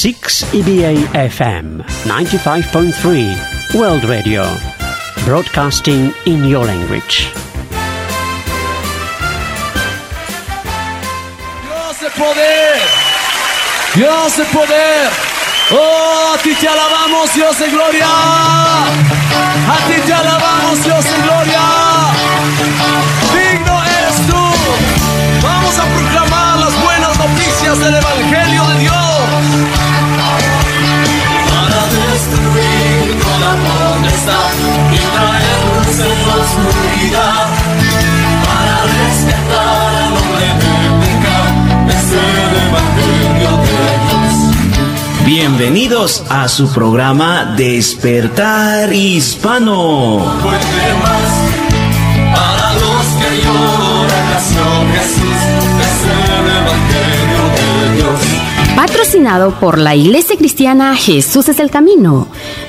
6 EBA FM 95.3 World Radio. Broadcasting in your language. Dios de poder. Dios de poder. Oh, a ti te alabamos, Dios de gloria. A ti te alabamos, Dios de gloria. Digno eres tú. Vamos a proclamar las buenas noticias del Evangelio de Dios. Toda potestad luz en la oscuridad. Para al hombre. Bienvenidos a su programa Despertar Hispano. Más para los que lloran Jesús. Es el Evangelio de Dios. Patrocinado por la Iglesia Cristiana Jesús es el Camino.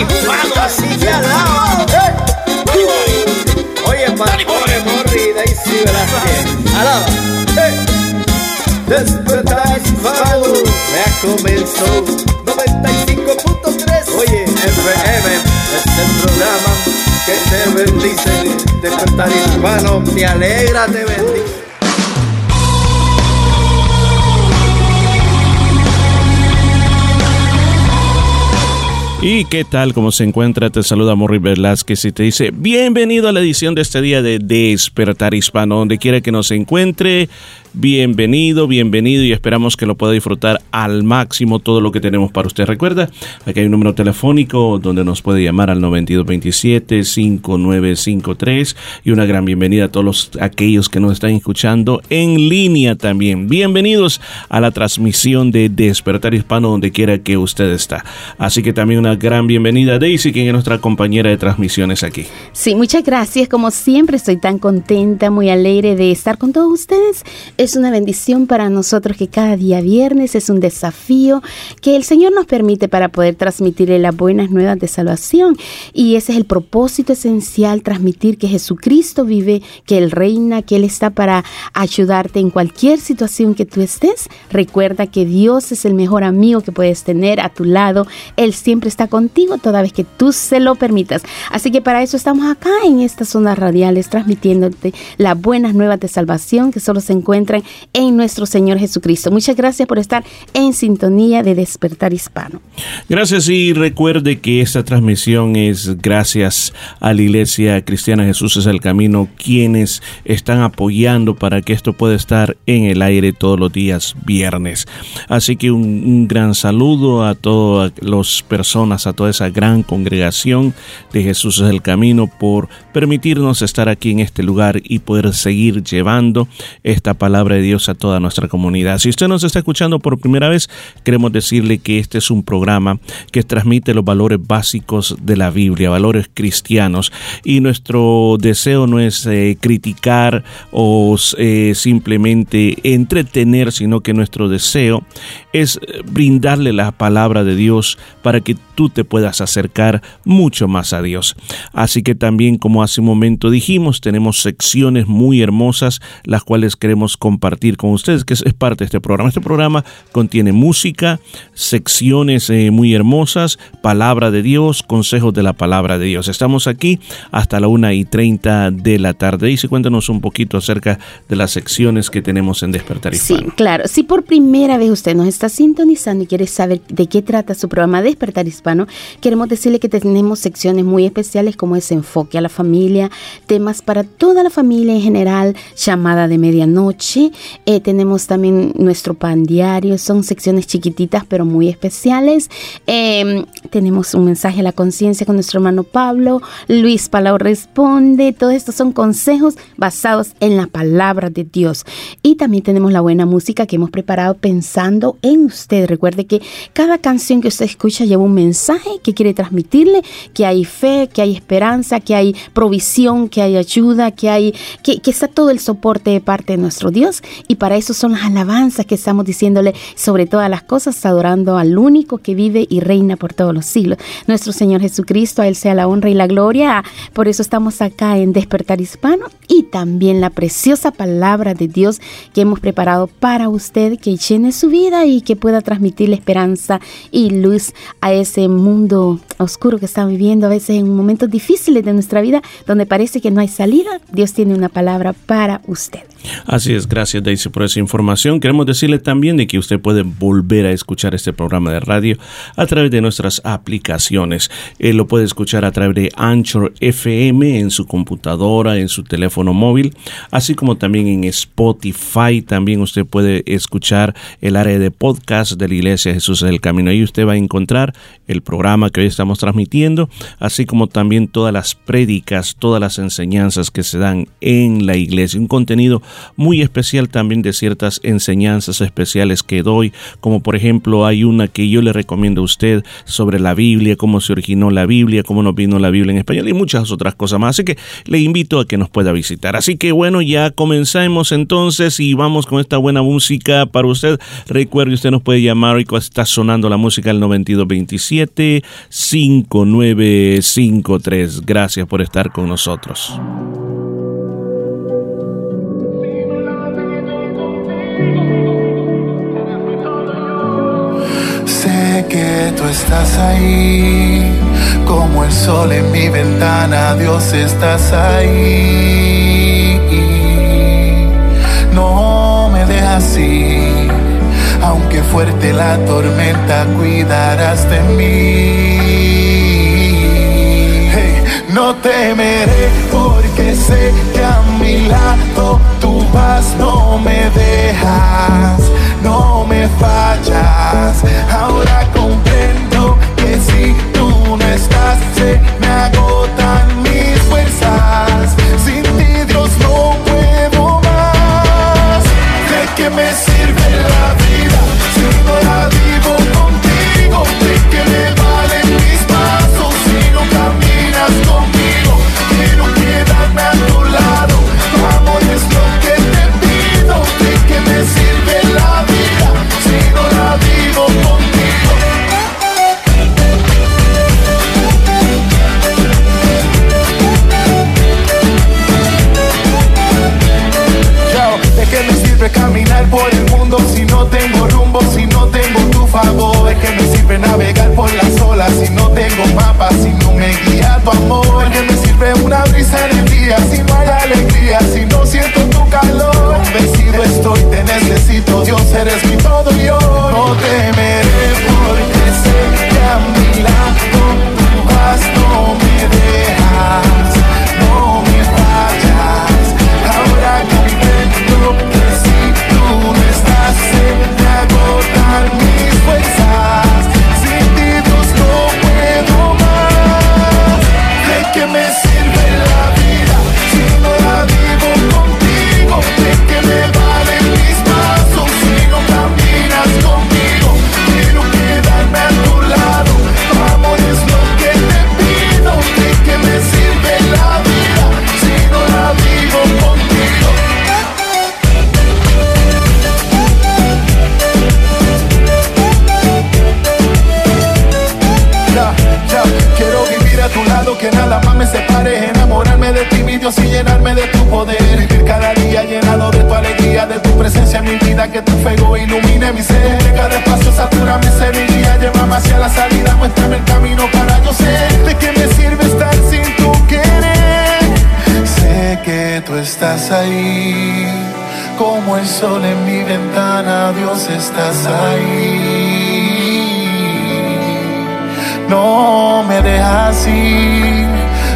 Hispano, así que alaba. Oye, pastores, Morri, Daisy Velázquez. Alaba. Despertar hispano, ya comenzó. 95.3. Oye, FM es el programa que te bendice. Despertar hispano, te alegra, te bendice. ¿Y qué tal? ¿Cómo se encuentra? Te saluda Morri Velázquez y te dice bienvenido a la edición de este día de Despertar Hispano, donde quiera que nos encuentre. Bienvenido, bienvenido y esperamos que lo pueda disfrutar al máximo todo lo que tenemos para usted. Recuerda, aquí hay un número telefónico donde nos puede llamar al 9227-5953 y una gran bienvenida a todos los, aquellos que nos están escuchando en línea también. Bienvenidos a la transmisión de Despertar Hispano donde quiera que usted está. Así que también una gran bienvenida a Daisy, quien es nuestra compañera de transmisiones aquí. Sí, muchas gracias. Como siempre, estoy tan contenta, muy alegre de estar con todos ustedes. Es una bendición para nosotros que cada día viernes es un desafío que el Señor nos permite para poder transmitirle las buenas nuevas de salvación. Y ese es el propósito esencial, transmitir que Jesucristo vive, que Él reina, que Él está para ayudarte en cualquier situación que tú estés. Recuerda que Dios es el mejor amigo que puedes tener a tu lado. Él siempre está contigo toda vez que tú se lo permitas. Así que para eso estamos acá en estas zonas radiales transmitiéndote las buenas nuevas de salvación que solo se encuentran en nuestro Señor Jesucristo. Muchas gracias por estar en sintonía de Despertar Hispano. Gracias y recuerde que esta transmisión es gracias a la Iglesia Cristiana Jesús es el Camino, quienes están apoyando para que esto pueda estar en el aire todos los días viernes. Así que un, un gran saludo a todas las personas, a toda esa gran congregación de Jesús es el Camino por permitirnos estar aquí en este lugar y poder seguir llevando esta palabra de Dios a toda nuestra comunidad. Si usted nos está escuchando por primera vez, queremos decirle que este es un programa que transmite los valores básicos de la Biblia, valores cristianos, y nuestro deseo no es eh, criticar o eh, simplemente entretener, sino que nuestro deseo es eh, brindarle la palabra de Dios para que tú te puedas acercar mucho más a Dios. Así que también, como hace un momento dijimos, tenemos secciones muy hermosas, las cuales queremos compartir con ustedes, que es, es parte de este programa. Este programa contiene música, secciones eh, muy hermosas, palabra de Dios, consejos de la palabra de Dios. Estamos aquí hasta la una y treinta de la tarde. Y cuéntanos un poquito acerca de las secciones que tenemos en Despertar Hispano. Sí, claro. Si por primera vez usted nos está sintonizando y quiere saber de qué trata su programa Despertar Hispano, Hispano, queremos decirle que tenemos secciones muy especiales como es enfoque a la familia, temas para toda la familia en general, llamada de medianoche. Eh, tenemos también nuestro pan diario, son secciones chiquititas pero muy especiales. Em, tenemos un mensaje a la conciencia con nuestro hermano Pablo, Luis Palau responde, todo esto son consejos basados en la palabra de Dios. Y también tenemos la buena música que hemos preparado pensando en usted. Recuerde que cada canción que usted escucha lleva un mensaje que quiere transmitirle, que hay fe, que hay esperanza, que hay provisión, que hay ayuda, que hay que, que está todo el soporte de parte de nuestro Dios. Y para eso son las alabanzas que estamos diciéndole sobre todas las cosas, adorando al único que vive y reina por todos los siglos. Nuestro Señor Jesucristo, a Él sea la honra y la gloria. Por eso estamos acá en Despertar Hispano y también la preciosa palabra de Dios que hemos preparado para usted, que llene su vida y que pueda transmitirle esperanza y luz a ese mundo oscuro que está viviendo a veces en momentos difíciles de nuestra vida donde parece que no hay salida. Dios tiene una palabra para usted. Así es, gracias Daisy por esa información. Queremos decirle también de que usted puede volver a escuchar este programa de radio a través de nuestras aplicaciones. Él lo puede escuchar a través de Anchor FM en su computadora, en su teléfono móvil, así como también en Spotify. También usted puede escuchar el área de podcast de la Iglesia Jesús del Camino. Ahí usted va a encontrar el programa que hoy estamos transmitiendo, así como también todas las prédicas, todas las enseñanzas que se dan en la iglesia. Un contenido muy especial también de ciertas enseñanzas especiales que doy, como por ejemplo hay una que yo le recomiendo a usted sobre la Biblia, cómo se originó la Biblia, cómo nos vino la Biblia en español y muchas otras cosas más. Así que le invito a que nos pueda visitar. Así que bueno, ya comenzamos entonces y vamos con esta buena música para usted. Recuerde, usted nos puede llamar, hoy está sonando la música al 9227 5953. Gracias por estar con nosotros. Sé que tú estás ahí, como el sol en mi ventana, Dios estás ahí. No me dejas ir, aunque fuerte la tormenta, cuidarás de mí. No temeré porque sé que a mi lado tú vas, no me dejas, no me fallas. Ahora comprendo que si tú no estás, se me agotan mis fuerzas. Sin ti, Dios, no puedo más. ¿De qué me sirve la vida por el mundo si no tengo rumbo, si no tengo tu favor? ¿De qué me sirve navegar por las olas si no tengo mapa, si no me guía tu amor? ¿De qué me sirve una brisa en el día si no hay alegría, si no siento tu calor? Convencido estoy, te necesito, Dios, eres mi todo y yo. No temeré porque sé que a mi lado tú vas, no me dejas, estás ahí. no me dejas ir.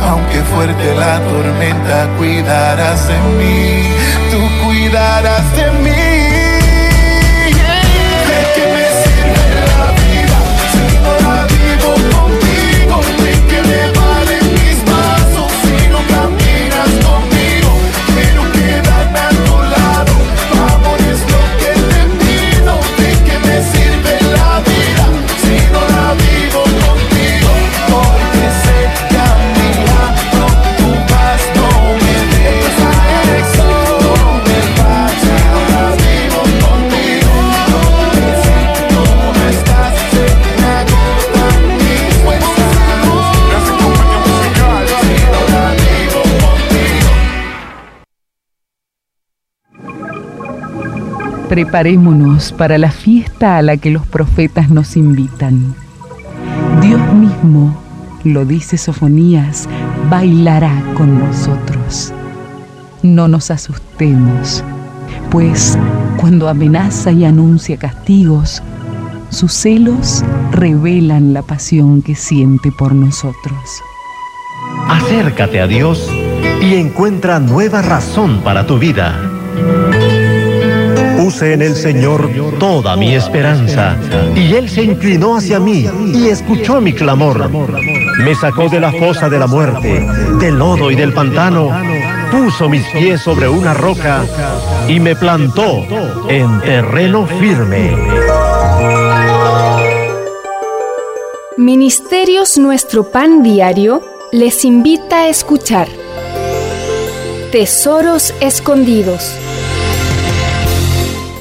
Aunque fuerte la tormenta, cuidarás de mí, tú cuidarás de mí. Preparémonos para la fiesta a la que los profetas nos invitan. Dios mismo, lo dice Sofonías, bailará con nosotros. No nos asustemos, pues cuando amenaza y anuncia castigos, sus celos revelan la pasión que siente por nosotros. Acércate a Dios y encuentra nueva razón para tu vida. Puse en el Señor toda mi esperanza, y Él se inclinó hacia mí y escuchó mi clamor. Me sacó de la fosa de la muerte, del lodo y del pantano, puso mis pies sobre una roca y me plantó en terreno firme. Ministerios Nuestro Pan Diario les invita a escuchar Tesoros Escondidos.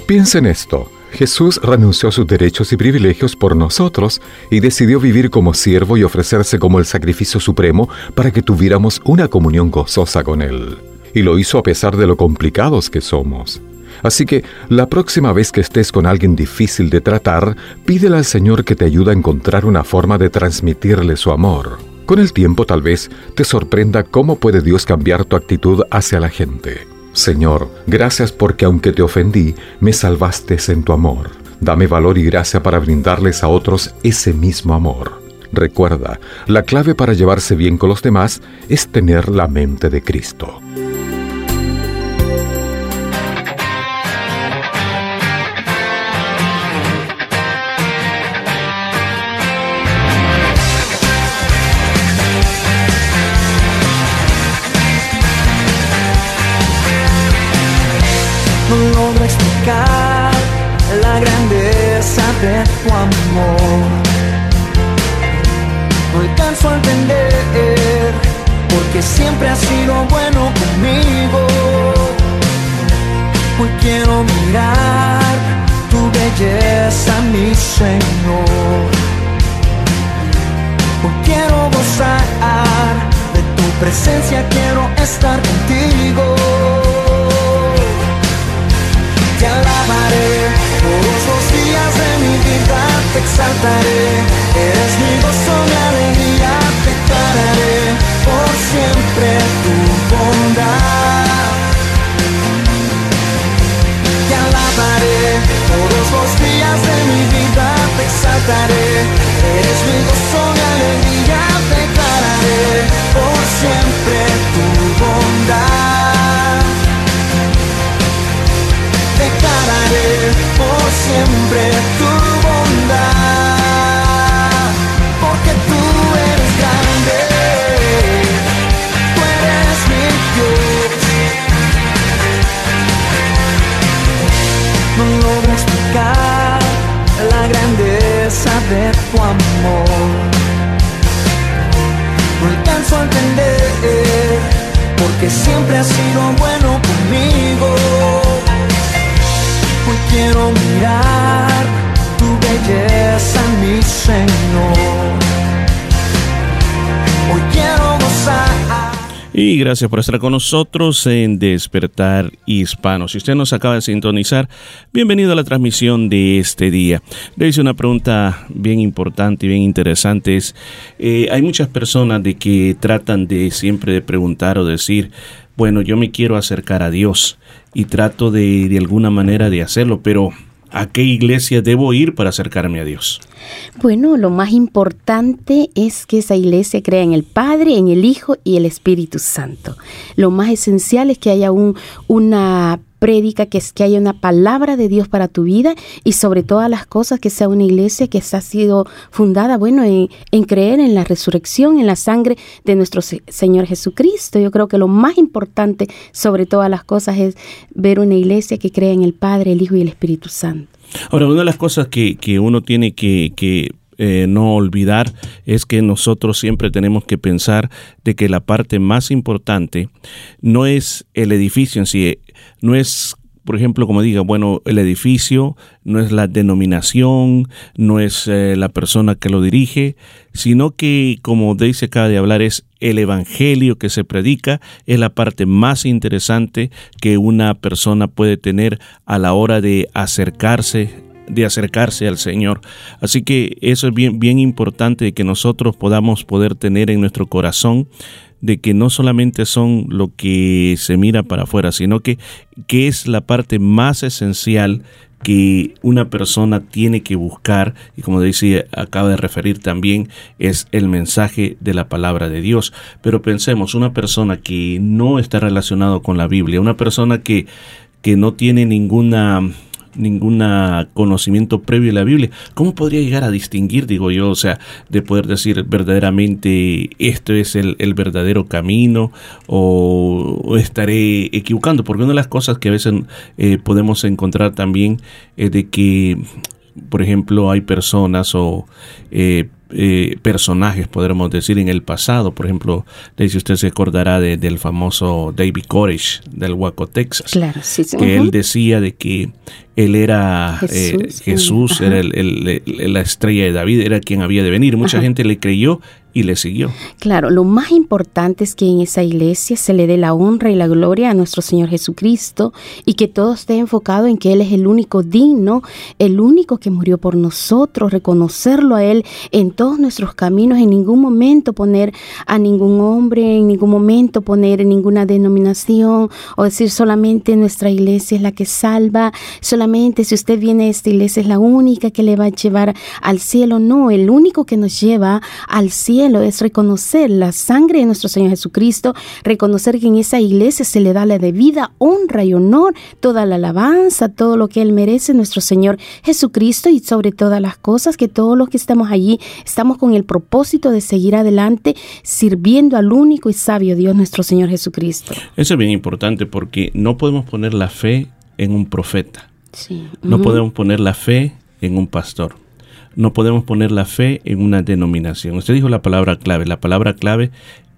Piensa en esto. Jesús renunció a sus derechos y privilegios por nosotros y decidió vivir como siervo y ofrecerse como el sacrificio supremo para que tuviéramos una comunión gozosa con Él. Y lo hizo a pesar de lo complicados que somos. Así que la próxima vez que estés con alguien difícil de tratar, pídele al Señor que te ayude a encontrar una forma de transmitirle su amor. Con el tiempo tal vez te sorprenda cómo puede Dios cambiar tu actitud hacia la gente. Señor, gracias porque aunque te ofendí, me salvaste en tu amor. Dame valor y gracia para brindarles a otros ese mismo amor. Recuerda, la clave para llevarse bien con los demás es tener la mente de Cristo. Tu amor. No alcanzo a entender porque siempre has sido bueno conmigo. Hoy quiero mirar tu belleza, mi Señor. Hoy quiero gozar de tu presencia, quiero estar contigo. Te alabaré exaltaré, eres mi gozo, mi alegría, te declararé por siempre tu bondad. Te alabaré. Todos los días de mi vida, te exaltaré, eres mi gozo, mi alegría, te declararé por siempre tu bondad. Declararé por siempre tu tu amor, no alcanzo a entender, porque siempre has sido bueno conmigo. Hoy quiero mirar Y gracias por estar con nosotros en Despertar Hispano. Si usted nos acaba de sintonizar, bienvenido a la transmisión de este día. Le hice una pregunta bien importante y bien interesante. Es, eh, hay muchas personas de que tratan de siempre de preguntar o decir, bueno, yo me quiero acercar a Dios y trato de, de alguna manera de hacerlo, pero ¿a qué iglesia debo ir para acercarme a Dios? Bueno, lo más importante es que esa iglesia crea en el Padre, en el Hijo y el Espíritu Santo. Lo más esencial es que haya un, una prédica, que es que haya una palabra de Dios para tu vida y sobre todas las cosas que sea una iglesia que ha sido fundada, bueno, en, en, creer en la resurrección, en la sangre de nuestro Señor Jesucristo. Yo creo que lo más importante sobre todas las cosas es ver una iglesia que crea en el Padre, el Hijo y el Espíritu Santo. Ahora, una de las cosas que, que uno tiene que, que eh, no olvidar es que nosotros siempre tenemos que pensar de que la parte más importante no es el edificio en sí, no es por ejemplo, como diga, bueno, el edificio no es la denominación, no es eh, la persona que lo dirige, sino que, como Daisy acaba de hablar, es el evangelio que se predica, es la parte más interesante que una persona puede tener a la hora de acercarse de acercarse al Señor. Así que eso es bien, bien importante que nosotros podamos poder tener en nuestro corazón de que no solamente son lo que se mira para afuera, sino que, que es la parte más esencial que una persona tiene que buscar, y como decía, acaba de referir también, es el mensaje de la palabra de Dios. Pero pensemos, una persona que no está relacionado con la Biblia, una persona que, que no tiene ninguna ningún conocimiento previo de la Biblia, ¿cómo podría llegar a distinguir, digo yo, o sea, de poder decir verdaderamente esto es el, verdadero camino o, estaré equivocando? Porque una de las cosas que a veces eh, podemos encontrar también es de que, por ejemplo, hay personas o eh, eh, personajes, podremos decir, en el pasado. Por ejemplo, si usted se acordará del famoso David Koresh del Waco, Texas. Claro, Que él decía de que él era Jesús, eh, era la estrella de David, era quien había de venir. Mucha gente le creyó y le siguió. Claro, lo más importante es que en esa iglesia se le dé la honra y la gloria a nuestro Señor Jesucristo y que todo esté enfocado en que Él es el único digno, el único que murió por nosotros, reconocerlo a Él en todos nuestros caminos, en ningún momento poner a ningún hombre, en ningún momento poner en ninguna denominación o decir solamente nuestra iglesia es la que salva, solamente si usted viene a esta iglesia es la única que le va a llevar al cielo. No, el único que nos lleva al cielo es reconocer la sangre de nuestro Señor Jesucristo, reconocer que en esa iglesia se le da la debida honra y honor, toda la alabanza, todo lo que Él merece, nuestro Señor Jesucristo y sobre todas las cosas, que todos los que estamos allí estamos con el propósito de seguir adelante sirviendo al único y sabio Dios, nuestro Señor Jesucristo. Eso es bien importante porque no podemos poner la fe en un profeta. No podemos poner la fe en un pastor no podemos poner la fe en una denominación. Usted dijo la palabra clave. La palabra clave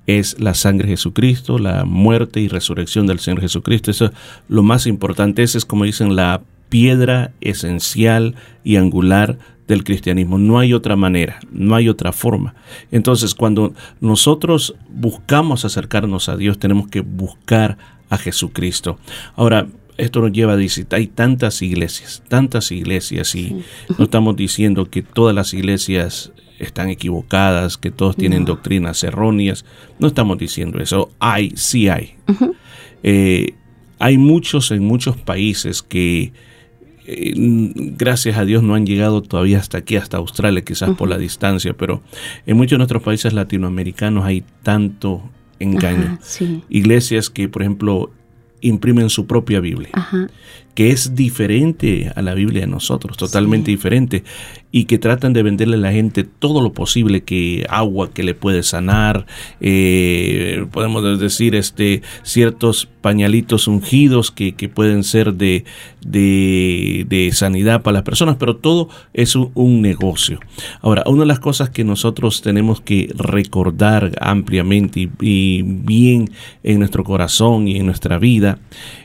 es la sangre de Jesucristo, la muerte y resurrección del Señor Jesucristo. Eso es lo más importante. Esa es, como dicen, la piedra esencial y angular del cristianismo. No hay otra manera, no hay otra forma. Entonces, cuando nosotros buscamos acercarnos a Dios, tenemos que buscar a Jesucristo. Ahora, esto nos lleva a decir, hay tantas iglesias, tantas iglesias y no estamos diciendo que todas las iglesias están equivocadas, que todos tienen doctrinas erróneas, no estamos diciendo eso, hay, sí hay. Eh, hay muchos en muchos países que eh, gracias a Dios no han llegado todavía hasta aquí, hasta Australia, quizás por la distancia, pero en muchos de nuestros países latinoamericanos hay tanto engaño. Iglesias que, por ejemplo, imprimen su propia Biblia, que es diferente a la Biblia de nosotros, totalmente diferente y que tratan de venderle a la gente todo lo posible que agua que le puede sanar, eh, podemos decir este ciertos pañalitos ungidos que, que pueden ser de, de, sanidad para las personas, pero todo es un, negocio. Ahora, una de las cosas que nosotros tenemos que recordar ampliamente y bien en nuestro corazón y en nuestra vida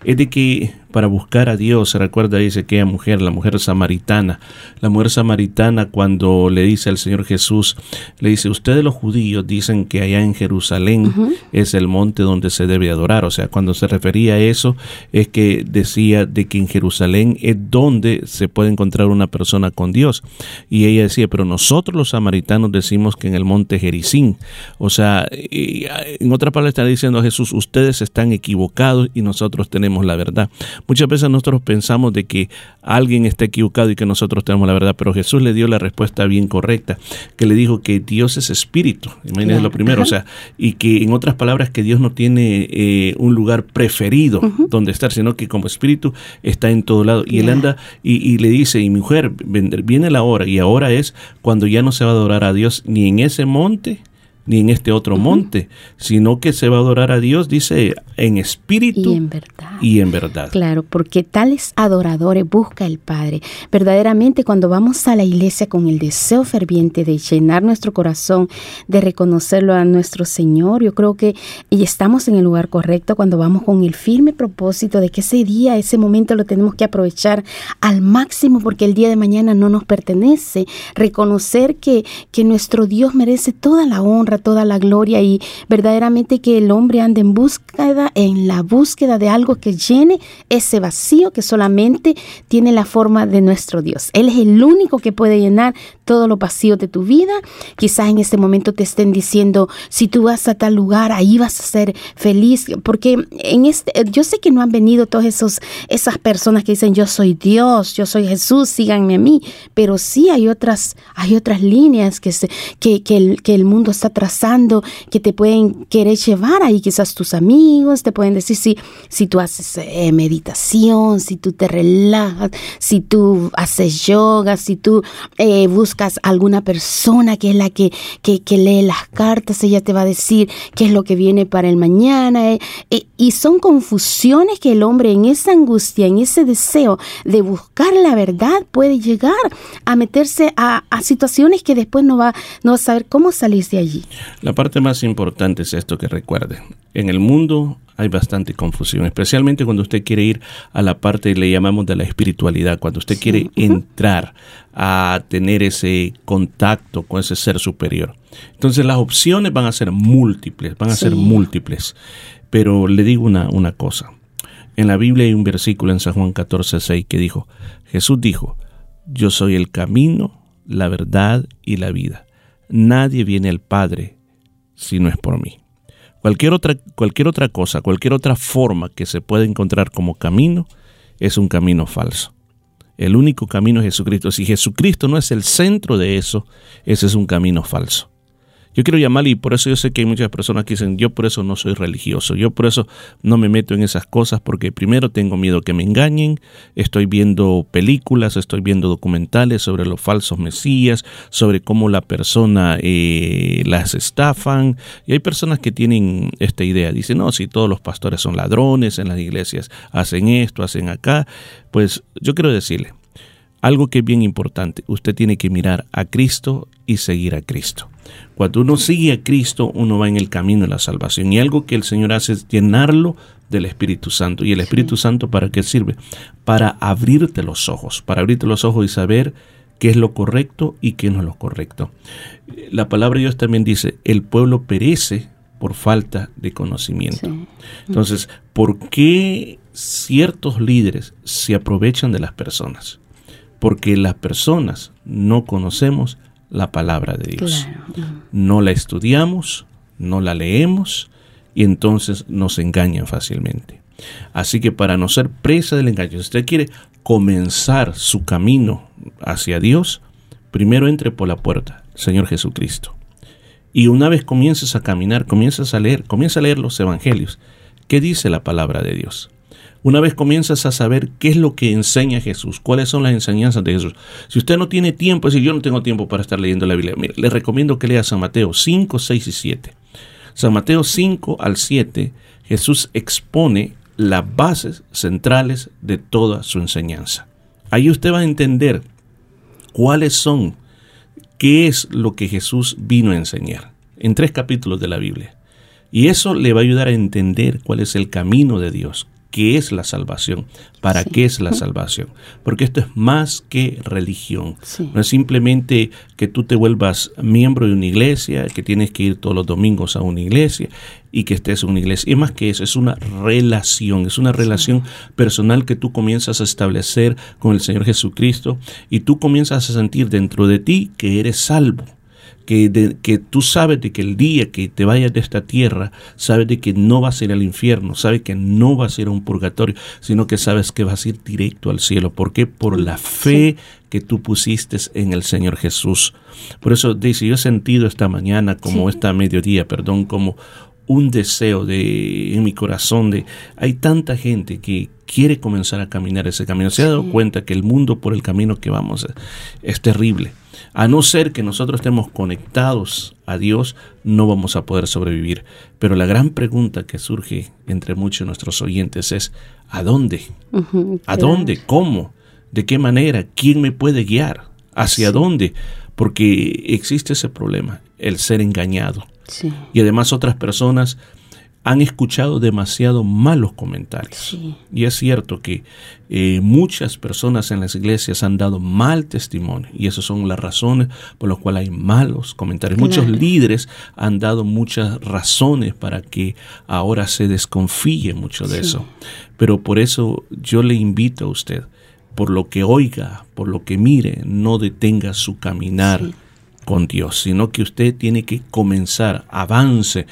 es de que para buscar a Dios. Se recuerda, dice aquella mujer, la mujer samaritana. La mujer samaritana cuando le dice al Señor Jesús, le dice, ustedes los judíos dicen que allá en Jerusalén es el monte donde se debe adorar. O sea, cuando se refería a eso, es que decía de que en Jerusalén es donde se puede encontrar una persona con Dios. Y ella decía, pero nosotros los samaritanos decimos que en el monte Jericín. O sea, en otra palabra está diciendo a Jesús, ustedes están equivocados y nosotros tenemos la verdad. Muchas veces nosotros pensamos de que alguien está equivocado y que nosotros tenemos la verdad, pero Jesús le dio la respuesta bien correcta, que le dijo que Dios es espíritu, imagínense lo primero, o sea, y que en otras palabras que Dios no tiene eh, un lugar preferido donde estar, sino que como espíritu está en todo lado. Y él anda y, y le dice, y mujer, viene la hora, y ahora es cuando ya no se va a adorar a Dios ni en ese monte, ni en este otro monte, sino que se va a adorar a Dios, dice, en espíritu y en verdad. Y en verdad. Claro, porque tales adoradores busca el Padre. Verdaderamente cuando vamos a la iglesia con el deseo ferviente de llenar nuestro corazón, de reconocerlo a nuestro Señor, yo creo que y estamos en el lugar correcto cuando vamos con el firme propósito de que ese día, ese momento lo tenemos que aprovechar al máximo porque el día de mañana no nos pertenece. Reconocer que, que nuestro Dios merece toda la honra toda la gloria y verdaderamente que el hombre ande en búsqueda, en la búsqueda de algo que llene ese vacío que solamente tiene la forma de nuestro Dios. Él es el único que puede llenar todo lo vacío de tu vida. Quizás en este momento te estén diciendo, si tú vas a tal lugar, ahí vas a ser feliz, porque en este, yo sé que no han venido todas esos, esas personas que dicen, yo soy Dios, yo soy Jesús, síganme a mí, pero sí hay otras, hay otras líneas que, se, que, que, el, que el mundo está trazando, que te pueden querer llevar ahí, quizás tus amigos te pueden decir, si, si tú haces eh, meditación, si tú te relajas, si tú haces yoga, si tú eh, buscas alguna persona que es la que, que, lee las cartas, ella te va a decir qué es lo que viene para el mañana. Eh, eh, y son confusiones que el hombre en esa angustia, en ese deseo de buscar la verdad, puede llegar a meterse a, situaciones que después no va, no va a saber cómo salir de allí. La parte más importante es esto que recuerden. En el mundo hay bastante confusión, especialmente cuando usted quiere ir a la parte le llamamos de la espiritualidad, cuando usted quiere entrar a tener ese contacto con ese ser superior. Entonces las opciones van a ser múltiples, van a ser múltiples. Pero le digo una, una cosa. En la Biblia hay un versículo en San Juan 14, 6 que dijo, Jesús dijo, yo soy el camino, la verdad y la vida. Nadie viene al Padre si no es por mí. Cualquier otra, cualquier otra cosa, cualquier otra forma que se pueda encontrar como camino es un camino falso. El único camino es Jesucristo. Si Jesucristo no es el centro de eso, ese es un camino falso. Yo quiero llamarle y por eso yo sé que hay muchas personas que dicen, yo por eso no soy religioso, yo por eso no me meto en esas cosas porque primero tengo miedo que me engañen, estoy viendo películas, estoy viendo documentales sobre los falsos mesías, sobre cómo la persona eh, las estafan y hay personas que tienen esta idea, dicen, no, si todos los pastores son ladrones en las iglesias, hacen esto, hacen acá, pues yo quiero decirle, algo que es bien importante, usted tiene que mirar a Cristo y seguir a Cristo. Cuando uno sigue a Cristo, uno va en el camino de la salvación. Y algo que el Señor hace es llenarlo del Espíritu Santo. ¿Y el Espíritu Santo para qué sirve? Para abrirte los ojos, para abrirte los ojos y saber qué es lo correcto y qué no es lo correcto. La palabra de Dios también dice, el pueblo perece por falta de conocimiento. Entonces, ¿por qué ciertos líderes se aprovechan de las personas? Porque las personas no conocemos la palabra de Dios. No la estudiamos, no la leemos y entonces nos engañan fácilmente. Así que para no ser presa del engaño, si usted quiere comenzar su camino hacia Dios, primero entre por la puerta, Señor Jesucristo. Y una vez comiences a caminar, comienzas a leer, comienza a leer los evangelios. ¿Qué dice la palabra de Dios? Una vez comienzas a saber qué es lo que enseña Jesús, cuáles son las enseñanzas de Jesús. Si usted no tiene tiempo, si yo no tengo tiempo para estar leyendo la Biblia, mire, le recomiendo que lea San Mateo 5, 6 y 7. San Mateo 5 al 7, Jesús expone las bases centrales de toda su enseñanza. Ahí usted va a entender cuáles son, qué es lo que Jesús vino a enseñar en tres capítulos de la Biblia. Y eso le va a ayudar a entender cuál es el camino de Dios, qué es la salvación, para qué es la salvación. Porque esto es más que religión. No es simplemente que tú te vuelvas miembro de una iglesia, que tienes que ir todos los domingos a una iglesia y que estés en una iglesia. Es más que eso, es una relación, es una relación personal que tú comienzas a establecer con el Señor Jesucristo y tú comienzas a sentir dentro de ti que eres salvo que, de- que tú sabes de que el día que te vayas de esta tierra, sabes de que no vas a ir al infierno, sabes que no vas a ir a un purgatorio, sino que sabes que vas a ir directo al cielo. ¿Por qué? Por la fe que tú pusiste en el Señor Jesús. Por eso, dice, yo he sentido esta mañana, como esta mediodía, perdón, como un deseo de en mi corazón de hay tanta gente que quiere comenzar a caminar ese camino. Se ha dado cuenta que el mundo por el camino que vamos es, terrible. A no ser que nosotros estemos conectados a Dios, no vamos a poder sobrevivir. Pero la gran pregunta que surge entre muchos de nuestros oyentes es ¿a dónde? ¿A claro. dónde? ¿Cómo? ¿De qué manera? ¿Quién me puede guiar? ¿Hacia dónde? Porque existe ese problema, el ser engañado. Sí. Y además otras personas han escuchado demasiado malos comentarios. Y es cierto que eh, muchas personas en las iglesias han dado mal testimonio y esas son las razones por las cuales hay malos comentarios. Muchos líderes han dado muchas razones para que ahora se desconfíe mucho de Sí. eso. Pero por eso yo le invito a usted, por lo que oiga, por lo que mire, no detenga su caminar con Dios, sino que usted tiene que comenzar, avance,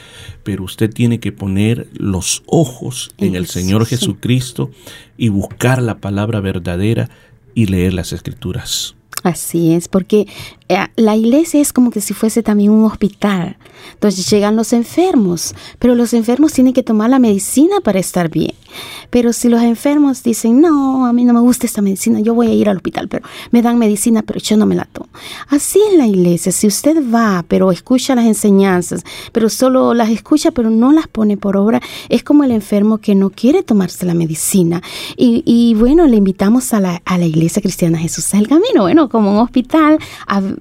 pero usted tiene que poner los ojos en el Señor sí. Jesucristo y buscar la palabra verdadera y leer las escrituras. Así es, porque eh, la iglesia es como que si fuese también un hospital. Entonces llegan los enfermos, pero los enfermos tienen que tomar la medicina para estar bien. Pero si los enfermos dicen, no, a mí no me gusta esta medicina, yo voy a ir al hospital, pero me dan medicina, pero yo no me la tomo. Así es la iglesia, si usted va, pero escucha las enseñanzas, pero solo las escucha, pero no las pone por obra, es como el enfermo que no quiere tomarse la medicina. Y, bueno, le invitamos a la, a la iglesia cristiana Jesús es el camino. Bueno, como un hospital, hab-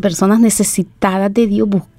personas necesitadas de Dios buscando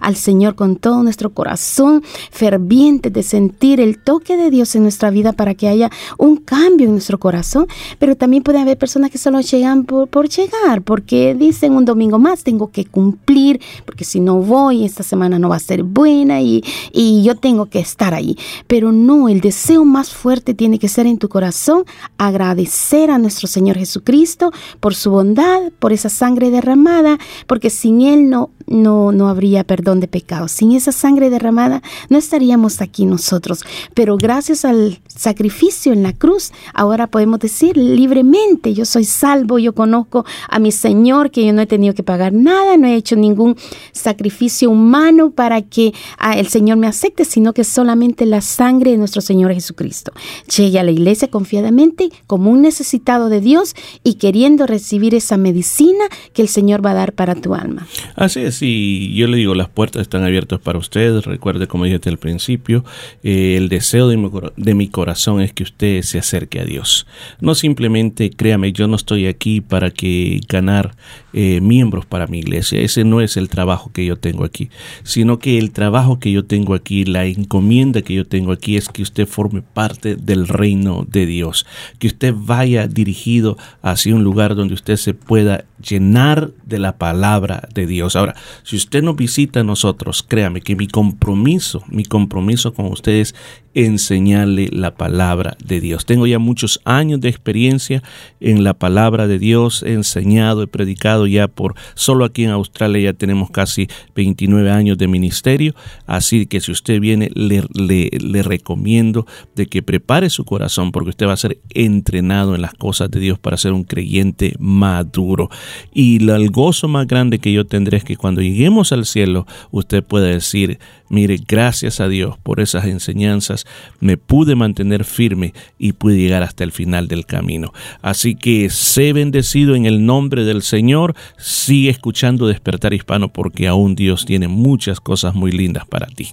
al Señor con todo nuestro corazón, fervientes de sentir el toque de Dios en nuestra vida para que haya un cambio en nuestro corazón. Pero también puede haber personas que solo llegan por, por llegar, porque dicen un domingo más tengo que cumplir, porque si no voy, esta semana no va a ser buena y, y yo tengo que estar ahí. Pero no, el deseo más fuerte tiene que ser en tu corazón agradecer a nuestro Señor Jesucristo por su bondad, por esa sangre derramada, porque sin Él no, no habría perdón de pecados. Sin esa sangre derramada no estaríamos aquí nosotros. Pero gracias al sacrificio en la cruz, ahora podemos decir libremente, yo soy salvo, yo conozco a mi Señor, que yo no he tenido que pagar nada, no he hecho ningún sacrificio humano para que ah, el Señor me acepte, sino que solamente la sangre de nuestro Señor Jesucristo. Llegue a la iglesia confiadamente como un necesitado de Dios y queriendo recibir esa medicina que el Señor va a dar para tu alma. Así es, y yo le digo, las puertas están abiertas para usted. Recuerde, como dije al principio, eh, el deseo de mi, de mi corazón es que usted se acerque a Dios. No simplemente, créame, yo no estoy aquí para que ganar eh, miembros para mi iglesia. Ese no es el trabajo que yo tengo aquí, sino que el trabajo que yo tengo aquí, la encomienda que yo tengo aquí es que usted forme parte del reino de Dios, que usted vaya dirigido hacia un lugar donde usted se pueda llenar de la palabra de Dios. Ahora, si usted nos visita a nosotros, créame que mi compromiso, mi compromiso con usted es enseñarle la palabra de Dios. Tengo ya muchos años de experiencia en la palabra de Dios, he enseñado, he predicado ya por, solo aquí en Australia ya tenemos casi 29 años de ministerio, así que si usted viene, le, le, recomiendo de que prepare su corazón porque usted va a ser entrenado en las cosas de Dios para ser un creyente maduro. Y el gozo más grande que yo tendré es que cuando lleguemos al cielo, usted pueda decir, mire, gracias a Dios por esas enseñanzas, me pude mantener firme y pude llegar hasta el final del camino. Así que sé bendecido en el nombre del Señor, sigue escuchando Despertar Hispano porque aún Dios tiene muchas cosas muy lindas para ti.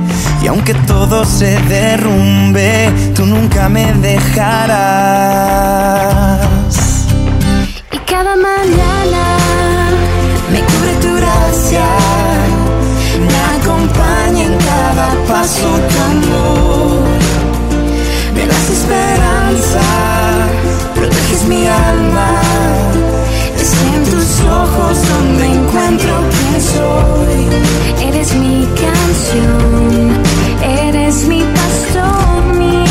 y aunque todo se derrumbe, tú nunca me dejarás. Y cada mañana me cubre tu gracia, me acompaña en cada paso tu amor. Me das esperanza, proteges mi alma. Es en tus ojos donde encuentro quién soy. Eres mi canción, mi pastor, mi.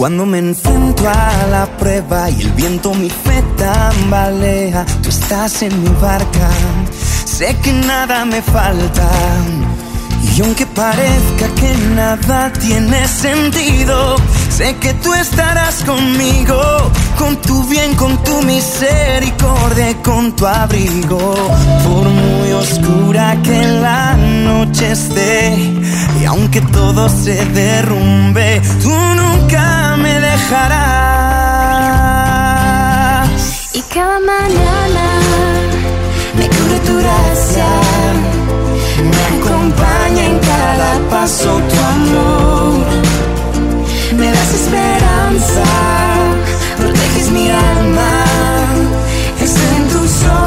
Cuando me enfrento a la prueba y el viento mi fe tambalea, tú estás en mi barca, sé que nada me falta. Y aunque parezca que nada tiene sentido, sé que tú estarás conmigo, con tu bien, con tu misericordia, con tu abrigo. Por muy oscura que la noche esté, y aunque todo se derrumbe, tú nunca me dejarás. Y cada mañana me cubre tu gracia, paso tu amor. Me das esperanza, proteges mi alma. Es en tus ojos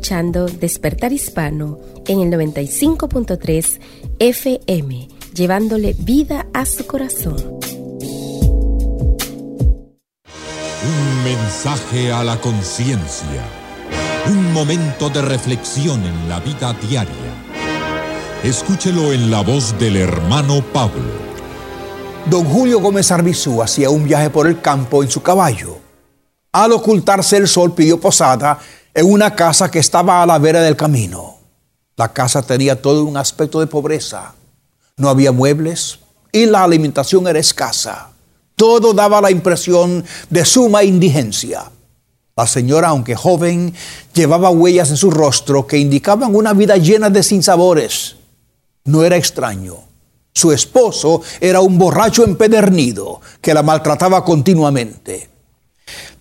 escuchando Despertar Hispano en el 95.3 FM, llevándole vida a su corazón. Un mensaje a la conciencia. Un momento de reflexión en la vida diaria. Escúchelo en la voz del hermano Pablo. Don Julio Gómez Arbizú hacía un viaje por el campo en su caballo. Al ocultarse el sol pidió posada en una casa que estaba a la vera del camino. La casa tenía todo un aspecto de pobreza. No había muebles y la alimentación era escasa. Todo daba la impresión de suma indigencia. La señora, aunque joven, llevaba huellas en su rostro que indicaban una vida llena de sinsabores. No era extraño. Su esposo era un borracho empedernido que la maltrataba continuamente.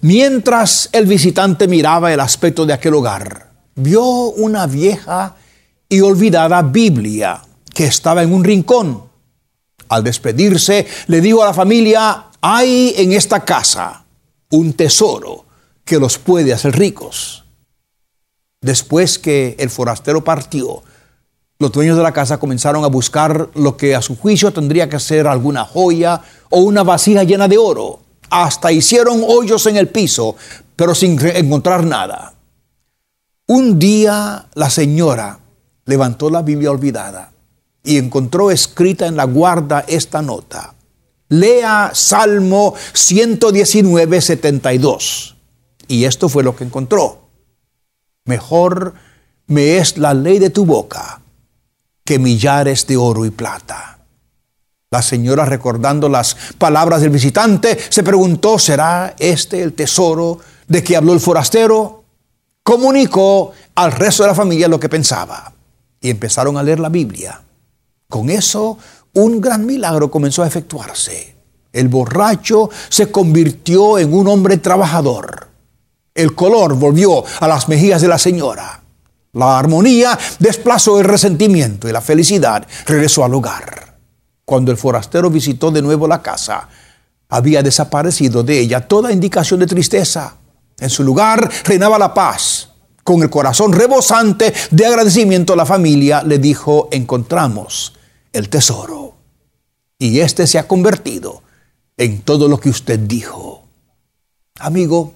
Mientras el visitante miraba el aspecto de aquel hogar, vio una vieja y olvidada Biblia que estaba en un rincón. Al despedirse, le dijo a la familia, hay en esta casa un tesoro que los puede hacer ricos. Después que el forastero partió, los dueños de la casa comenzaron a buscar lo que a su juicio tendría que ser alguna joya o una vasija llena de oro. Hasta hicieron hoyos en el piso, pero sin encontrar nada. Un día la señora levantó la Biblia olvidada y encontró escrita en la guarda esta nota. Lea Salmo 119, 72. Y esto fue lo que encontró. Mejor me es la ley de tu boca que millares de oro y plata. La señora, recordando las palabras del visitante, se preguntó, ¿será este el tesoro de que habló el forastero? Comunicó al resto de la familia lo que pensaba y empezaron a leer la Biblia. Con eso, un gran milagro comenzó a efectuarse. El borracho se convirtió en un hombre trabajador. El color volvió a las mejillas de la señora. La armonía desplazó el resentimiento y la felicidad regresó al hogar. Cuando el forastero visitó de nuevo la casa, había desaparecido de ella toda indicación de tristeza. En su lugar reinaba la paz. Con el corazón rebosante de agradecimiento, la familia le dijo, encontramos el tesoro. Y este se ha convertido en todo lo que usted dijo. Amigo,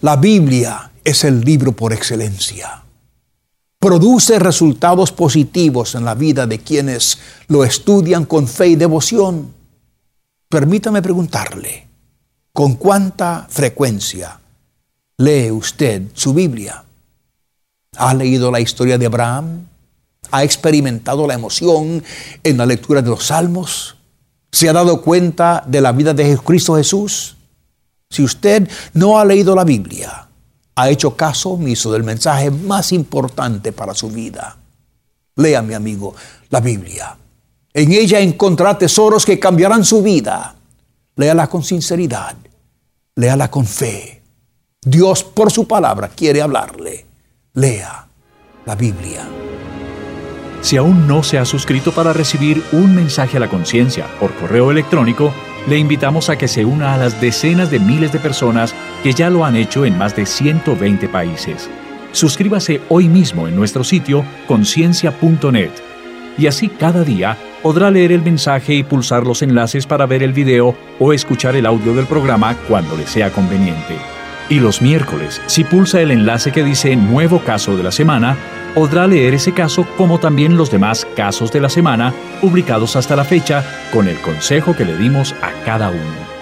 la Biblia es el libro por excelencia produce resultados positivos en la vida de quienes lo estudian con fe y devoción. Permítame preguntarle, ¿con cuánta frecuencia lee usted su Biblia? ¿Ha leído la historia de Abraham? ¿Ha experimentado la emoción en la lectura de los salmos? ¿Se ha dado cuenta de la vida de Jesucristo Jesús? Si usted no ha leído la Biblia, ha hecho caso omiso del mensaje más importante para su vida. Lea, mi amigo, la Biblia. En ella encontrará tesoros que cambiarán su vida. Léala con sinceridad. Léala con fe. Dios por su palabra quiere hablarle. Lea la Biblia. Si aún no se ha suscrito para recibir un mensaje a la conciencia por correo electrónico, le invitamos a que se una a las decenas de miles de personas que ya lo han hecho en más de 120 países. Suscríbase hoy mismo en nuestro sitio conciencia.net y así cada día podrá leer el mensaje y pulsar los enlaces para ver el video o escuchar el audio del programa cuando le sea conveniente. Y los miércoles, si pulsa el enlace que dice Nuevo Caso de la Semana, podrá leer ese caso como también los demás casos de la semana publicados hasta la fecha con el consejo que le dimos a cada uno.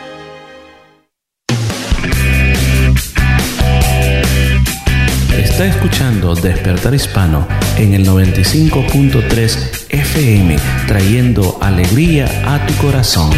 Está escuchando Despertar Hispano en el 95.3 FM, trayendo alegría a tu corazón.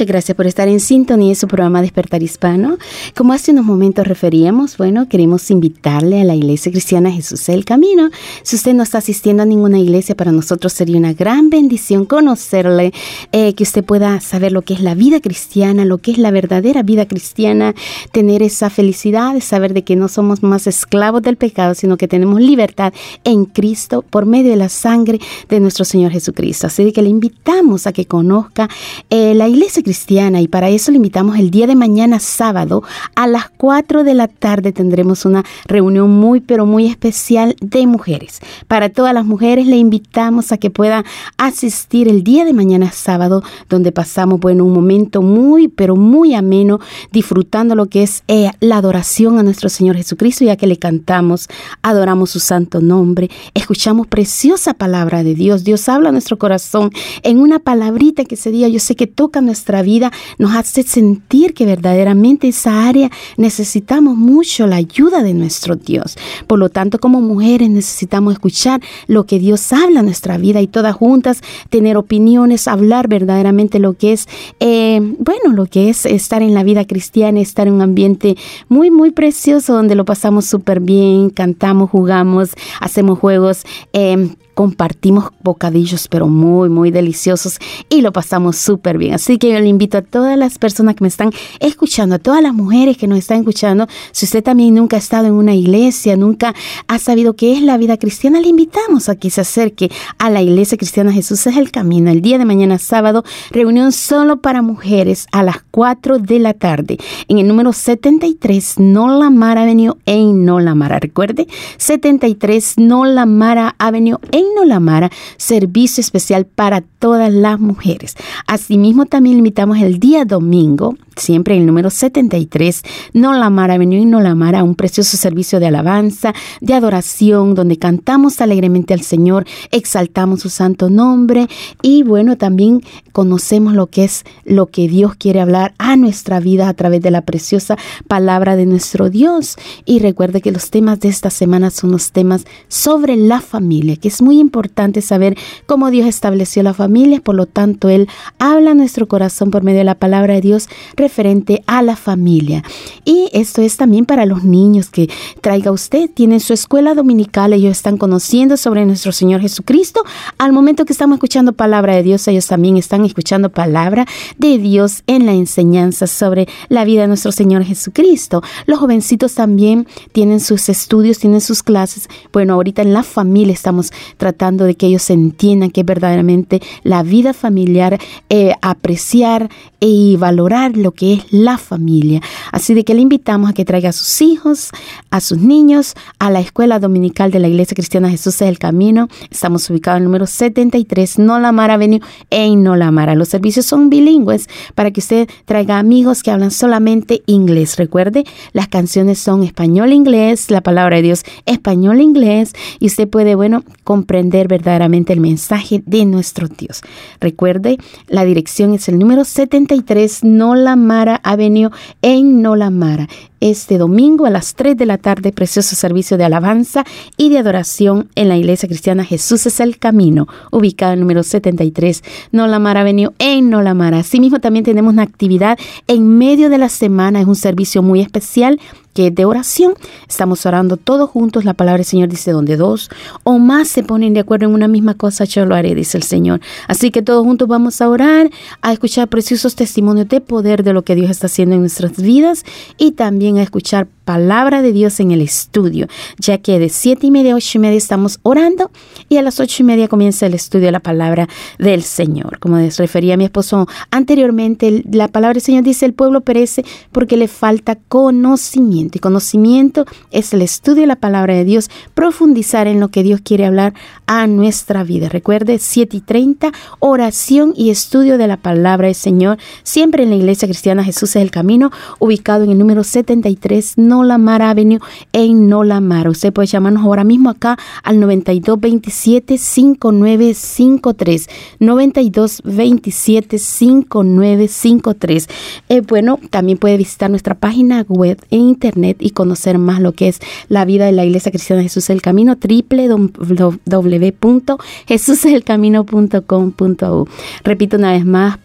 Muchas gracias por estar en sintonía de su programa Despertar Hispano. Como hace unos momentos referíamos, bueno, queremos invitarle a la Iglesia Cristiana Jesús el Camino. Si usted no está asistiendo a ninguna iglesia, para nosotros sería una gran bendición conocerle, eh, que usted pueda saber lo que es la vida cristiana, lo que es la verdadera vida cristiana, tener esa felicidad de saber de que no somos más esclavos del pecado, sino que tenemos libertad en Cristo por medio de la sangre de nuestro Señor Jesucristo. Así que le invitamos a que conozca eh, la Iglesia cristiana y para eso le invitamos el día de mañana sábado a las 4 de la tarde tendremos una reunión muy pero muy especial de mujeres. Para todas las mujeres le invitamos a que puedan asistir el día de mañana sábado donde pasamos bueno un momento muy pero muy ameno disfrutando lo que es eh, la adoración a nuestro Señor Jesucristo ya que le cantamos, adoramos su santo nombre, escuchamos preciosa palabra de Dios. Dios habla a nuestro corazón en una palabrita que ese día yo sé que toca nuestra vida, nos hace sentir que verdaderamente esa área necesitamos mucho la ayuda de nuestro Dios. Por lo tanto, como mujeres necesitamos escuchar lo que Dios habla en nuestra vida y todas juntas tener opiniones, hablar verdaderamente lo que es, eh, bueno, lo que es estar en la vida cristiana, estar en un ambiente muy, muy precioso donde lo pasamos súper bien, cantamos, jugamos, hacemos juegos. Eh, compartimos bocadillos, pero muy, muy deliciosos y lo pasamos súper bien. Así que yo le invito a todas las personas que me están escuchando, a todas las mujeres que nos están escuchando, si usted también nunca ha estado en una iglesia, nunca ha sabido qué es la vida cristiana, le invitamos a que se acerque a la iglesia cristiana Jesús es el camino. El día de mañana sábado, reunión solo para mujeres a las 4 de la tarde en el número 73 Nolamara Avenue en Nolamara. Recuerde, 73 Nolamara Avenue en Nolamara, servicio especial para todas las mujeres. Asimismo, también invitamos el día domingo, siempre en el número 73, No la Mara Avenue y No la Mara, un precioso servicio de alabanza, de adoración, donde cantamos alegremente al Señor, exaltamos su santo nombre y bueno, también conocemos lo que es lo que Dios quiere hablar a nuestra vida a través de la preciosa palabra de nuestro Dios. Y recuerde que los temas de esta semana son los temas sobre la familia, que es muy importante saber cómo Dios estableció la familia, por lo tanto Él habla nuestro corazón por medio de la palabra de Dios referente a la familia. Y esto es también para los niños que traiga usted, tienen su escuela dominical, ellos están conociendo sobre nuestro Señor Jesucristo. Al momento que estamos escuchando palabra de Dios, ellos también están escuchando palabra de Dios en la enseñanza sobre la vida de nuestro Señor Jesucristo. Los jovencitos también tienen sus estudios, tienen sus clases. Bueno, ahorita en la familia estamos tratando de que ellos entiendan que verdaderamente la vida familiar, eh, apreciar y valorar lo que es la familia. Así de que le invitamos a que traiga a sus hijos, a sus niños, a la escuela dominical de la Iglesia Cristiana Jesús es el Camino. Estamos ubicados en el número 73, Nolamara Avenue, en Nolamara. Los servicios son bilingües para que usted traiga amigos que hablan solamente inglés. Recuerde, las canciones son español-inglés, la palabra de Dios español-inglés y usted puede, bueno, comprender verdaderamente el mensaje de nuestro Dios. Recuerde, la dirección es el número 73 Nolamara Avenue en Nolamara este domingo a las 3 de la tarde, precioso servicio de alabanza y de adoración en la Iglesia Cristiana Jesús es el Camino, ubicada en el número 73, Nolamara Avenue en Nolamara. Asimismo, también tenemos una actividad en medio de la semana, es un servicio muy especial de oración. Estamos orando todos juntos. La palabra del Señor dice, donde dos o más se ponen de acuerdo en una misma cosa, yo lo haré, dice el Señor. Así que todos juntos vamos a orar, a escuchar preciosos testimonios de poder de lo que Dios está haciendo en nuestras vidas y también a escuchar palabra de Dios en el estudio, ya que de siete y media a ocho y media estamos orando y a las ocho y media comienza el estudio de la palabra del Señor. Como les refería a mi esposo anteriormente, la palabra del Señor dice, el pueblo perece porque le falta conocimiento. Y conocimiento es el estudio de la palabra de Dios, profundizar en lo que Dios quiere hablar a nuestra vida. Recuerde, siete y treinta, oración y estudio de la palabra del Señor, siempre en la iglesia cristiana Jesús es el camino, ubicado en el número 73, no Nolamara Avenue en Nolamara. Usted puede llamarnos ahora mismo acá al 9227 5953. 9227 5953. Eh, bueno, también puede visitar nuestra página web en internet y conocer más lo que es la vida de la Iglesia Cristiana Jesús el Camino www.jesuselcamino.com.au. Repito una vez más,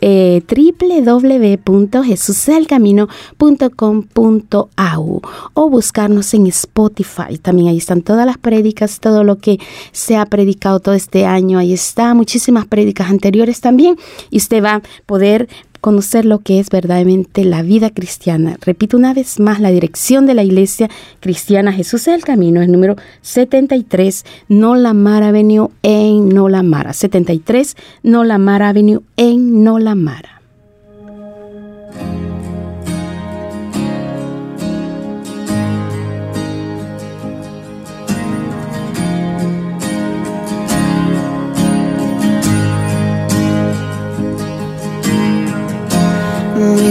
eh, www.jesuselcamino.com.au o buscarnos en Spotify. También ahí están todas las prédicas, todo lo que se ha predicado todo este año. Ahí está, muchísimas prédicas anteriores también. Y usted va a poder conocer lo que es verdaderamente la vida cristiana. Repito una vez más, la dirección de la iglesia cristiana Jesús es el Camino, es número 73, No La Mara Avenue en No La Mara. 73, No La Mara Avenue en No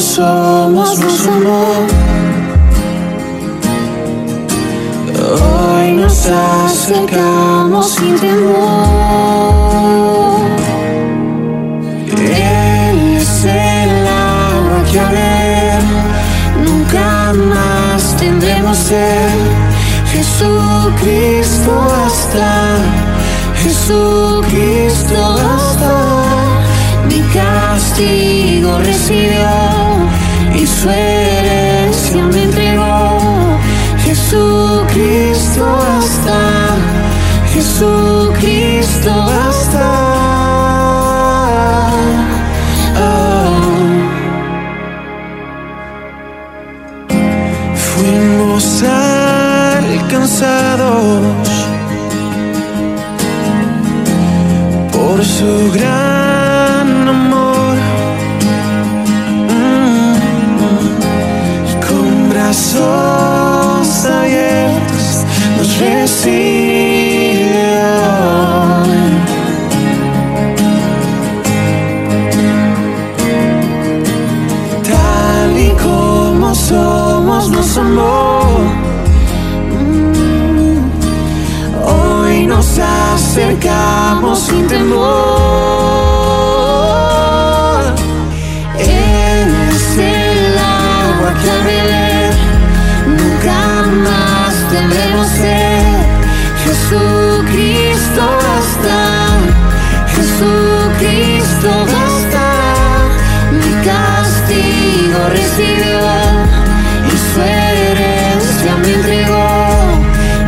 Somos, nos amó. Hoy nos acercamos sin temor. Él es el agua que a ver nunca más tendremos sed. Jesucristo basta, Jesucristo basta. Mi castigo recibió su herencia me entregó. Jesucristo basta, Jesucristo basta. Oh. Ah. Fuimos alcanzados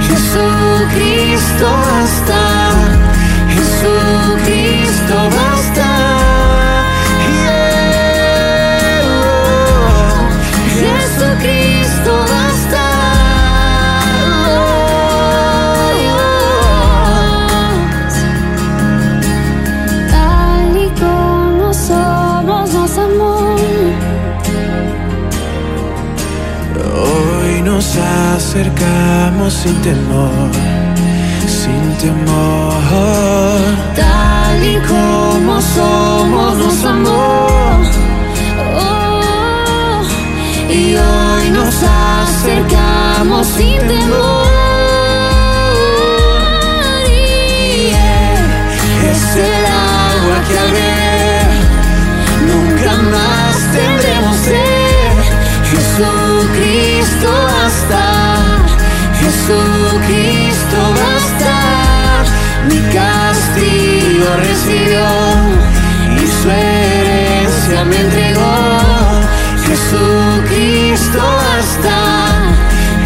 Jesucristo basta, Jesucristo acercamos sin temor, sin temor. Tal y como somos nos amó. Oh, y hoy nos acercamos sin temor. Y es el agua que beber nunca más tendremos sed. Jesucristo basta, Jesucristo basta. Mi castigo recibió y su herencia me entregó. Jesucristo basta,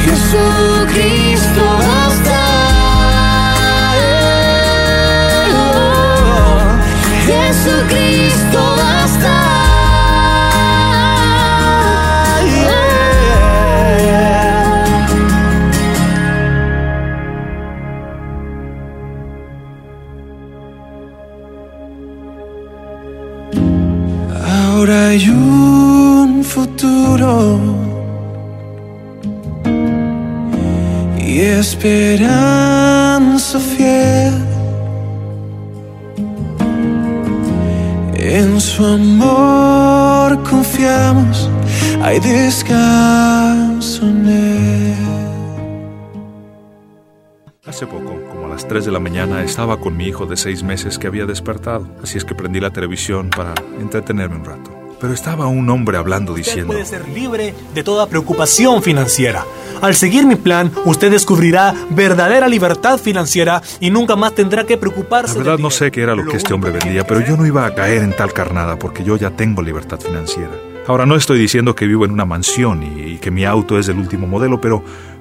Jesucristo 3 de la mañana, estaba con mi hijo de 6 meses que había despertado, así es que prendí la televisión para entretenerme un rato. Pero estaba un hombre hablando Usted diciendo... puede ser libre de toda preocupación financiera. Al seguir mi plan, usted descubrirá verdadera libertad financiera y nunca más tendrá que preocuparse. La verdad no sé qué era lo que este hombre vendía, pero yo no iba a caer en tal carnada porque yo ya tengo libertad financiera. Ahora no estoy diciendo que vivo en una mansión y, y que mi auto es del último modelo, pero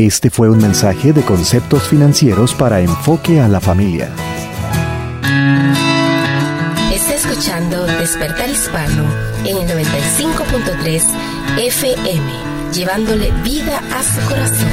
Este fue un mensaje de conceptos financieros para enfoque a la familia. Está escuchando Despertar Hispano en el 95.3 FM, llevándole vida a su corazón.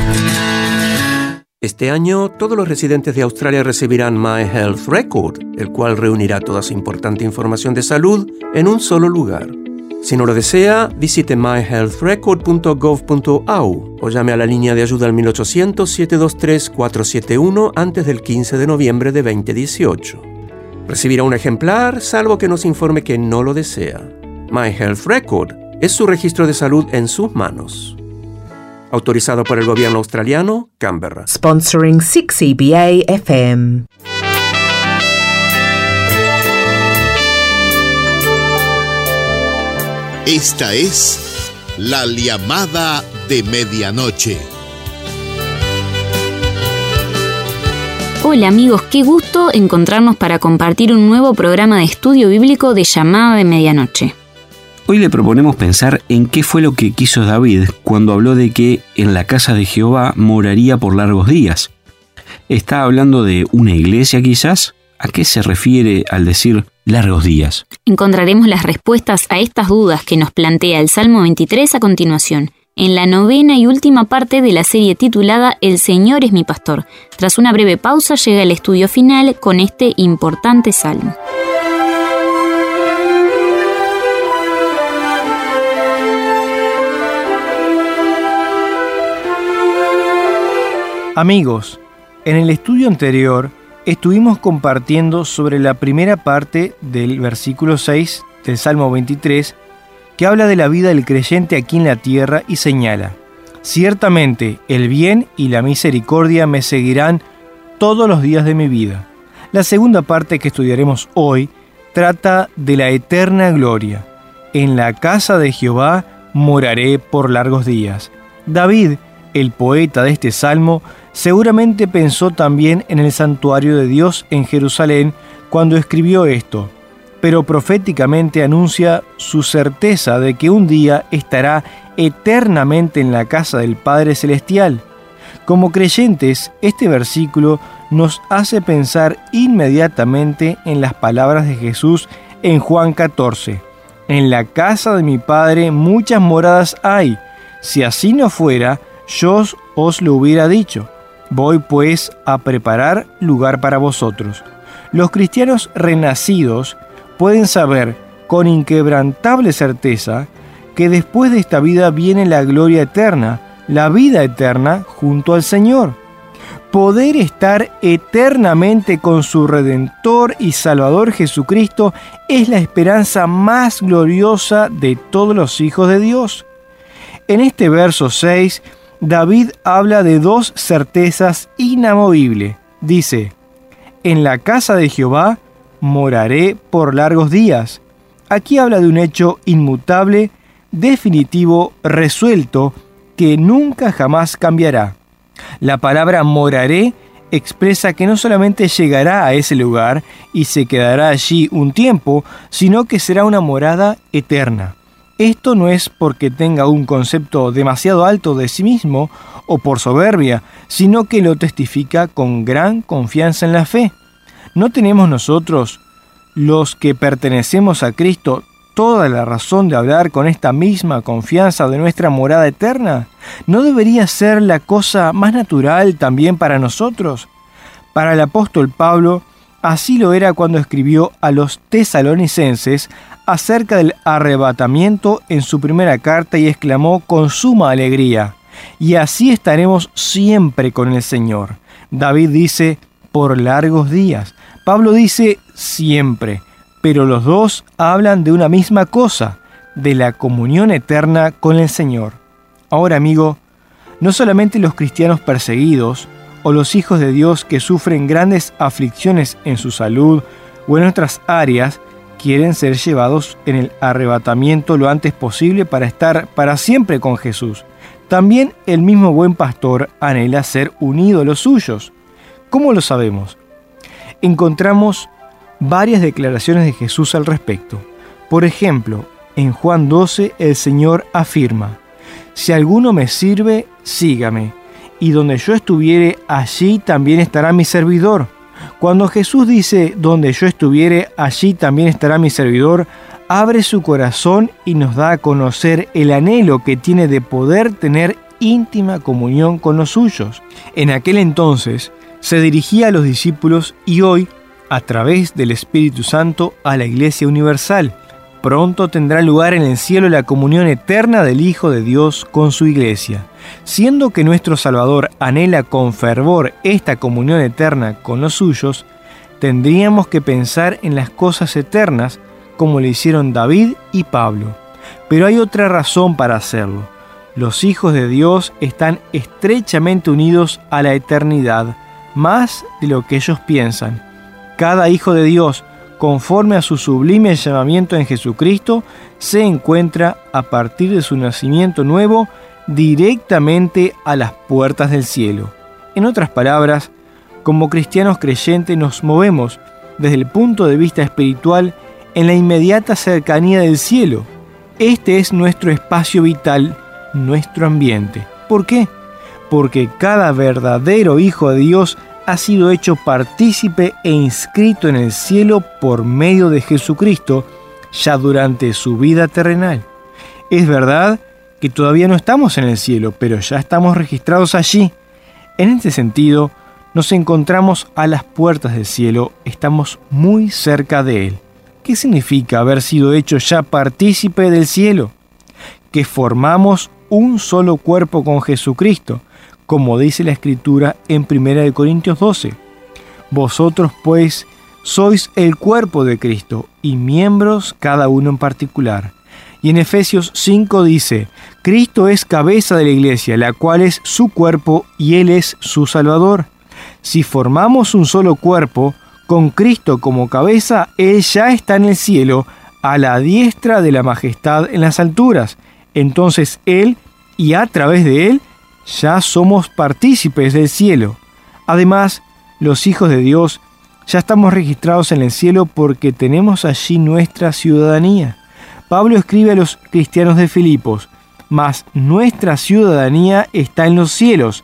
Este año, todos los residentes de Australia recibirán My Health Record, el cual reunirá toda su importante información de salud en un solo lugar. Si no lo desea, visite myhealthrecord.gov.au o llame a la línea de ayuda al 1800-723-471 antes del 15 de noviembre de 2018. Recibirá un ejemplar, salvo que nos informe que no lo desea. My Health Record es su registro de salud en sus manos. Autorizado por el gobierno australiano, Canberra. Sponsoring 6EBA FM. Esta es la llamada de medianoche. Hola amigos, qué gusto encontrarnos para compartir un nuevo programa de estudio bíblico de llamada de medianoche. Hoy le proponemos pensar en qué fue lo que quiso David cuando habló de que en la casa de Jehová moraría por largos días. ¿Está hablando de una iglesia quizás? ¿A qué se refiere al decir largos días. Encontraremos las respuestas a estas dudas que nos plantea el Salmo 23 a continuación, en la novena y última parte de la serie titulada El Señor es mi pastor. Tras una breve pausa llega el estudio final con este importante salmo. Amigos, en el estudio anterior estuvimos compartiendo sobre la primera parte del versículo 6 del Salmo 23, que habla de la vida del creyente aquí en la tierra y señala, Ciertamente el bien y la misericordia me seguirán todos los días de mi vida. La segunda parte que estudiaremos hoy trata de la eterna gloria. En la casa de Jehová moraré por largos días. David, el poeta de este salmo, seguramente pensó también en el santuario de Dios en Jerusalén cuando escribió esto pero proféticamente anuncia su certeza de que un día estará eternamente en la casa del Padre Celestial. Como creyentes, este versículo nos hace pensar inmediatamente en las palabras de Jesús en Juan 14. En la casa de mi Padre muchas moradas hay. Si así no fuera, yo os lo hubiera dicho. Voy pues a preparar lugar para vosotros. Los cristianos renacidos pueden saber con inquebrantable certeza que después de esta vida viene la gloria eterna, la vida eterna junto al Señor. Poder estar eternamente con su Redentor y Salvador Jesucristo es la esperanza más gloriosa de todos los hijos de Dios. En este verso 6, David habla de dos certezas inamovibles. Dice, en la casa de Jehová moraré por largos días. Aquí habla de un hecho inmutable, definitivo, resuelto, que nunca jamás cambiará. La palabra moraré expresa que no solamente llegará a ese lugar y se quedará allí un tiempo, sino que será una morada eterna. Esto no es porque tenga un concepto demasiado alto de sí mismo o por soberbia, sino que lo testifica con gran confianza en la fe. ¿No tenemos nosotros, los que pertenecemos a Cristo, toda la razón de hablar con esta misma confianza de nuestra morada eterna? ¿No debería ser la cosa más natural también para nosotros? Para el apóstol Pablo, así lo era cuando escribió a los tesalonicenses acerca del arrebatamiento en su primera carta y exclamó con suma alegría, y así estaremos siempre con el Señor. David dice, por largos días. Pablo dice siempre, pero los dos hablan de una misma cosa, de la comunión eterna con el Señor. Ahora, amigo, no solamente los cristianos perseguidos o los hijos de Dios que sufren grandes aflicciones en su salud o en otras áreas quieren ser llevados en el arrebatamiento lo antes posible para estar para siempre con Jesús. También el mismo buen pastor anhela ser unido a los suyos. ¿Cómo lo sabemos? encontramos varias declaraciones de Jesús al respecto. Por ejemplo, en Juan 12 el Señor afirma, Si alguno me sirve, sígame, y donde yo estuviere, allí también estará mi servidor. Cuando Jesús dice, donde yo estuviere, allí también estará mi servidor, abre su corazón y nos da a conocer el anhelo que tiene de poder tener íntima comunión con los suyos. En aquel entonces, se dirigía a los discípulos y hoy, a través del Espíritu Santo, a la Iglesia Universal. Pronto tendrá lugar en el cielo la comunión eterna del Hijo de Dios con su Iglesia. Siendo que nuestro Salvador anhela con fervor esta comunión eterna con los suyos, tendríamos que pensar en las cosas eternas como le hicieron David y Pablo. Pero hay otra razón para hacerlo. Los hijos de Dios están estrechamente unidos a la eternidad más de lo que ellos piensan. Cada hijo de Dios, conforme a su sublime llamamiento en Jesucristo, se encuentra a partir de su nacimiento nuevo directamente a las puertas del cielo. En otras palabras, como cristianos creyentes nos movemos desde el punto de vista espiritual en la inmediata cercanía del cielo. Este es nuestro espacio vital, nuestro ambiente. ¿Por qué? Porque cada verdadero hijo de Dios ha sido hecho partícipe e inscrito en el cielo por medio de Jesucristo ya durante su vida terrenal. Es verdad que todavía no estamos en el cielo, pero ya estamos registrados allí. En este sentido, nos encontramos a las puertas del cielo, estamos muy cerca de él. ¿Qué significa haber sido hecho ya partícipe del cielo? Que formamos un solo cuerpo con Jesucristo, como dice la escritura en 1 Corintios 12. Vosotros pues sois el cuerpo de Cristo y miembros cada uno en particular. Y en Efesios 5 dice, Cristo es cabeza de la iglesia, la cual es su cuerpo y Él es su Salvador. Si formamos un solo cuerpo, con Cristo como cabeza, Él ya está en el cielo, a la diestra de la majestad en las alturas. Entonces Él, y a través de Él, ya somos partícipes del cielo. Además, los hijos de Dios ya estamos registrados en el cielo porque tenemos allí nuestra ciudadanía. Pablo escribe a los cristianos de Filipos, mas nuestra ciudadanía está en los cielos.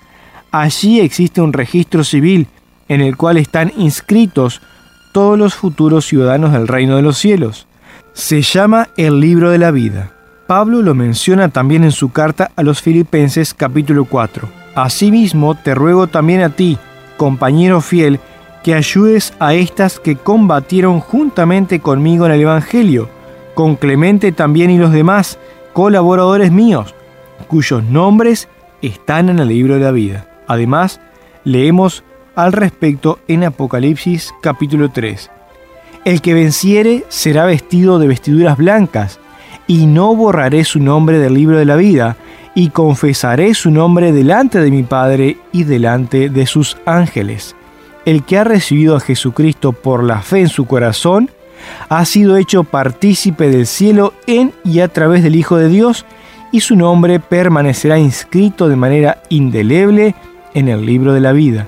Allí existe un registro civil en el cual están inscritos todos los futuros ciudadanos del reino de los cielos. Se llama el libro de la vida. Pablo lo menciona también en su carta a los Filipenses capítulo 4. Asimismo, te ruego también a ti, compañero fiel, que ayudes a estas que combatieron juntamente conmigo en el Evangelio, con Clemente también y los demás, colaboradores míos, cuyos nombres están en el libro de la vida. Además, leemos al respecto en Apocalipsis capítulo 3. El que venciere será vestido de vestiduras blancas, y no borraré su nombre del libro de la vida, y confesaré su nombre delante de mi Padre y delante de sus ángeles. El que ha recibido a Jesucristo por la fe en su corazón, ha sido hecho partícipe del cielo en y a través del Hijo de Dios, y su nombre permanecerá inscrito de manera indeleble en el libro de la vida.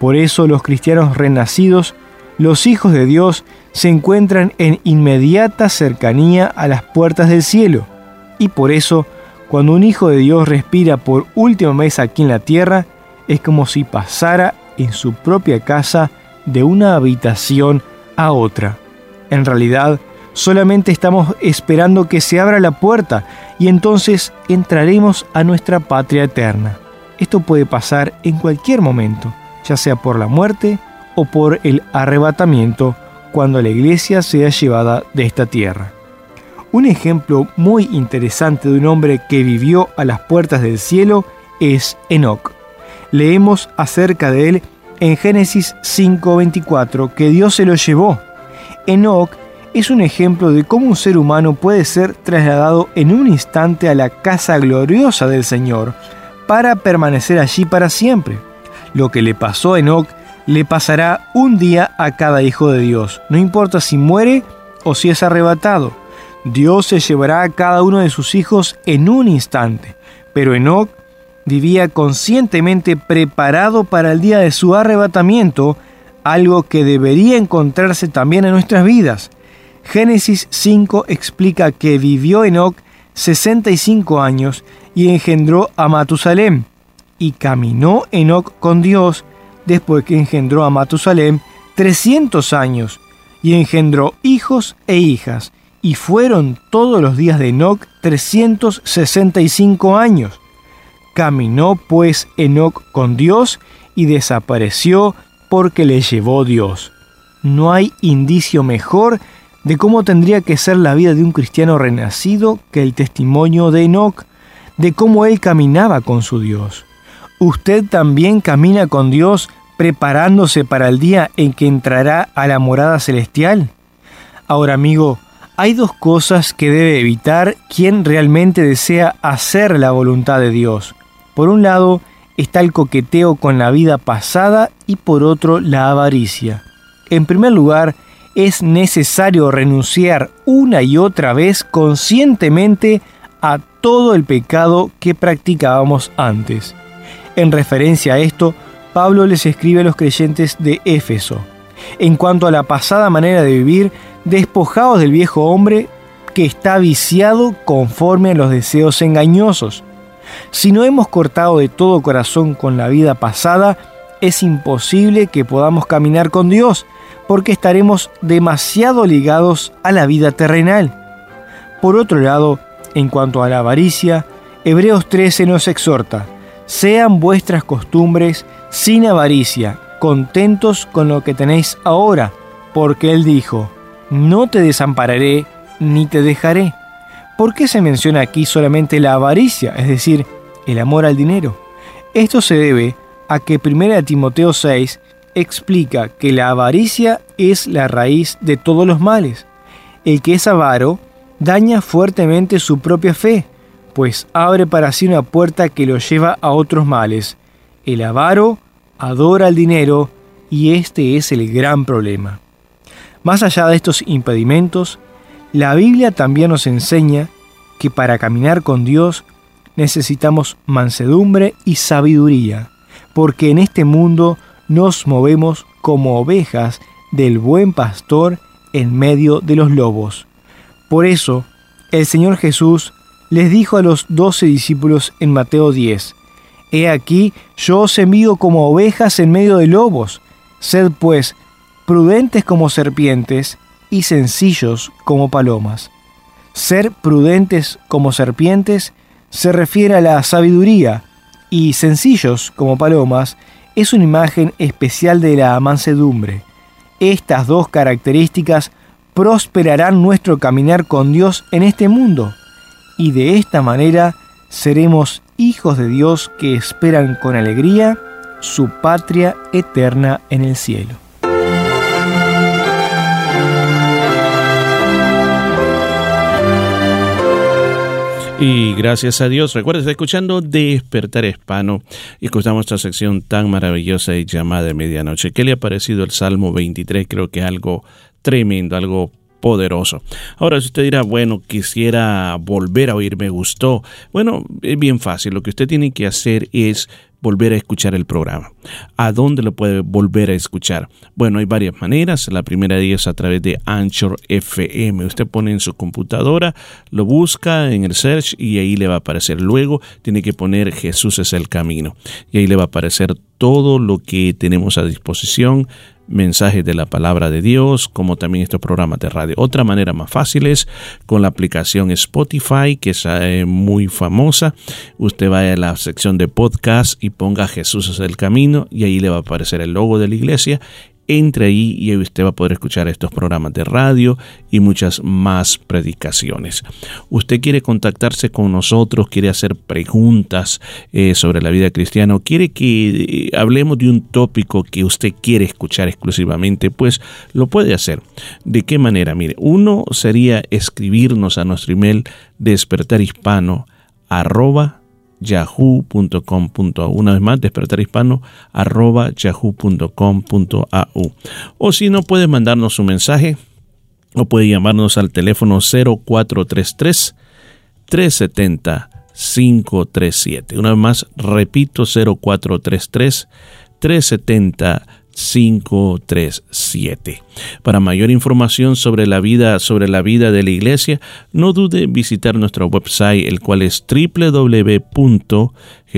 Por eso los cristianos renacidos, los hijos de Dios, se encuentran en inmediata cercanía a las puertas del cielo. Y por eso, cuando un hijo de Dios respira por última vez aquí en la tierra, es como si pasara en su propia casa de una habitación a otra. En realidad, solamente estamos esperando que se abra la puerta y entonces entraremos a nuestra patria eterna. Esto puede pasar en cualquier momento, ya sea por la muerte o por el arrebatamiento cuando la iglesia sea llevada de esta tierra. Un ejemplo muy interesante de un hombre que vivió a las puertas del cielo es Enoch. Leemos acerca de él en Génesis 5:24 que Dios se lo llevó. Enoch es un ejemplo de cómo un ser humano puede ser trasladado en un instante a la casa gloriosa del Señor para permanecer allí para siempre. Lo que le pasó a Enoch le pasará un día a cada hijo de Dios, no importa si muere o si es arrebatado. Dios se llevará a cada uno de sus hijos en un instante, pero Enoch vivía conscientemente preparado para el día de su arrebatamiento, algo que debería encontrarse también en nuestras vidas. Génesis 5 explica que vivió Enoch 65 años y engendró a Matusalem, y caminó Enoch con Dios después que engendró a Matusalem 300 años, y engendró hijos e hijas, y fueron todos los días de Enoch 365 años. Caminó pues Enoch con Dios y desapareció porque le llevó Dios. No hay indicio mejor de cómo tendría que ser la vida de un cristiano renacido que el testimonio de Enoch, de cómo él caminaba con su Dios. Usted también camina con Dios preparándose para el día en que entrará a la morada celestial. Ahora amigo, hay dos cosas que debe evitar quien realmente desea hacer la voluntad de Dios. Por un lado está el coqueteo con la vida pasada y por otro la avaricia. En primer lugar, es necesario renunciar una y otra vez conscientemente a todo el pecado que practicábamos antes. En referencia a esto, Pablo les escribe a los creyentes de Éfeso. En cuanto a la pasada manera de vivir, despojados del viejo hombre que está viciado conforme a los deseos engañosos. Si no hemos cortado de todo corazón con la vida pasada, es imposible que podamos caminar con Dios, porque estaremos demasiado ligados a la vida terrenal. Por otro lado, en cuanto a la avaricia, Hebreos 13 nos exhorta, sean vuestras costumbres sin avaricia, contentos con lo que tenéis ahora, porque Él dijo, no te desampararé ni te dejaré. ¿Por qué se menciona aquí solamente la avaricia, es decir, el amor al dinero? Esto se debe a que 1 Timoteo 6 explica que la avaricia es la raíz de todos los males. El que es avaro daña fuertemente su propia fe, pues abre para sí una puerta que lo lleva a otros males. El avaro adora el dinero y este es el gran problema. Más allá de estos impedimentos, la Biblia también nos enseña que para caminar con Dios necesitamos mansedumbre y sabiduría, porque en este mundo nos movemos como ovejas del buen pastor en medio de los lobos. Por eso, el Señor Jesús les dijo a los doce discípulos en Mateo 10, He aquí, yo os envío como ovejas en medio de lobos. Sed pues prudentes como serpientes y sencillos como palomas. Ser prudentes como serpientes se refiere a la sabiduría y sencillos como palomas es una imagen especial de la mansedumbre. Estas dos características prosperarán nuestro caminar con Dios en este mundo y de esta manera seremos hijos de Dios que esperan con alegría su patria eterna en el cielo. Y gracias a Dios, recuerda, está escuchando Despertar Hispano y escuchamos esta sección tan maravillosa y llamada de medianoche. ¿Qué le ha parecido el Salmo 23? Creo que algo tremendo, algo poderoso. Ahora, si usted dirá, bueno, quisiera volver a oír, me gustó. Bueno, es bien fácil. Lo que usted tiene que hacer es volver a escuchar el programa. ¿A dónde lo puede volver a escuchar? Bueno, hay varias maneras. La primera de ellas es a través de Anchor FM. Usted pone en su computadora, lo busca en el search y ahí le va a aparecer. Luego tiene que poner Jesús es el camino y ahí le va a aparecer todo lo que tenemos a disposición mensajes de la palabra de Dios, como también estos programas de radio. Otra manera más fácil es con la aplicación Spotify, que es eh, muy famosa. Usted va a la sección de podcast y ponga Jesús es el camino y ahí le va a aparecer el logo de la iglesia entre ahí y usted va a poder escuchar estos programas de radio y muchas más predicaciones. Usted quiere contactarse con nosotros, quiere hacer preguntas eh, sobre la vida cristiana o quiere que eh, hablemos de un tópico que usted quiere escuchar exclusivamente, pues lo puede hacer. ¿De qué manera? Mire, uno sería escribirnos a nuestro email despertarhispano arroba yahoo.com.au. Una vez más, despertar hispano arroba yahoo.com.au. O si no, puede mandarnos un mensaje o puede llamarnos al teléfono 0433 370 537. Una vez más, repito, 0433 370 537. Para mayor información sobre la vida sobre la vida de la iglesia, no dude visitar nuestro website, el cual es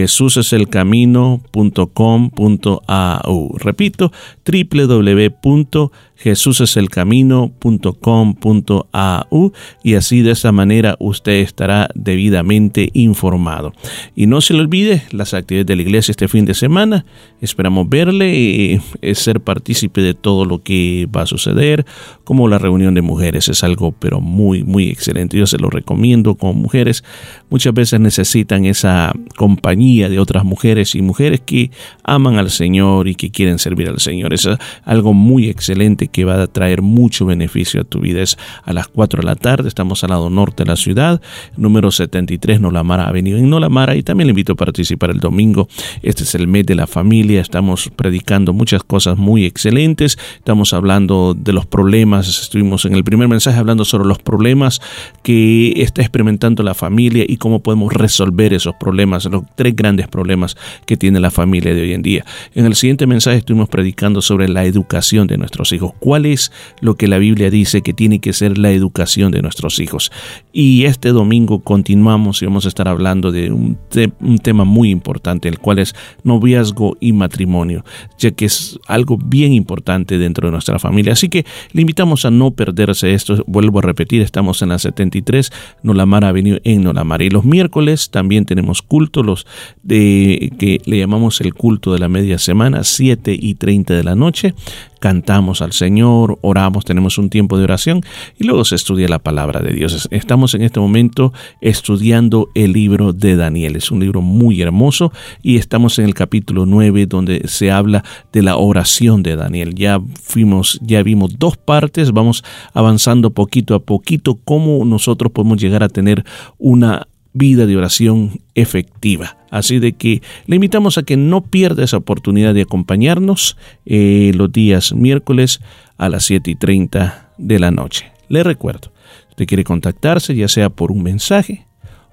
www.jesuseselcamino.com.au. Repito, www.jesuseselcamino.com.au y así de esa manera usted estará debidamente informado. Y no se le olvide las actividades de la iglesia este fin de semana. Esperamos verle y eh, ser partícipe de todo lo que va a suceder, como la reunión de mujeres. Es algo pero muy, muy excelente. Yo se lo recomiendo con mujeres. Muchas veces necesitan esa compañía de otras mujeres y mujeres que aman al Señor y que quieren servir al Señor. Es algo muy excelente que va a traer mucho beneficio a tu vida. Es a las 4 de la tarde, estamos al lado norte de la ciudad, número 73 Nolamara Avenida en Nolamara y también le invito a participar el domingo. Este es el mes de la familia, estamos predicando muchas cosas muy excelentes, estamos hablando de los problemas, estuvimos en el primer mensaje hablando sobre los problemas que está experimentando la familia y cómo podemos resolver esos problemas, los tres grandes problemas que tiene la familia de hoy en día. En el siguiente mensaje estuvimos predicando sobre la educación de nuestros hijos. ¿Cuál es lo que la Biblia dice que tiene que ser la educación de nuestros hijos? Y este domingo continuamos y vamos a estar hablando de un, un tema muy importante, el cual es noviazgo y matrimonio, ya que es algo bien importante dentro de nuestra familia. Así que le invitamos a no perderse esto. Vuelvo a repetir, estamos en la 73 Nolamara Avenue en Nolamara. Y los miércoles también tenemos culto, los de que le llamamos el culto de la media semana, 7 y 30 de la noche. Cantamos al Señor, oramos, tenemos un tiempo de oración y luego se estudia la palabra de Dios. Estamos en este momento estudiando el libro de Daniel. Es un libro muy hermoso y estamos en el capítulo 9 donde se habla de la oración de Daniel. Ya fuimos, ya vimos dos partes, vamos avanzando poquito a poquito cómo nosotros podemos llegar a tener una vida de oración efectiva. Así de que le invitamos a que no pierda esa oportunidad de acompañarnos eh, los días miércoles a las 7 y 30 de la noche. Le recuerdo, si usted quiere contactarse ya sea por un mensaje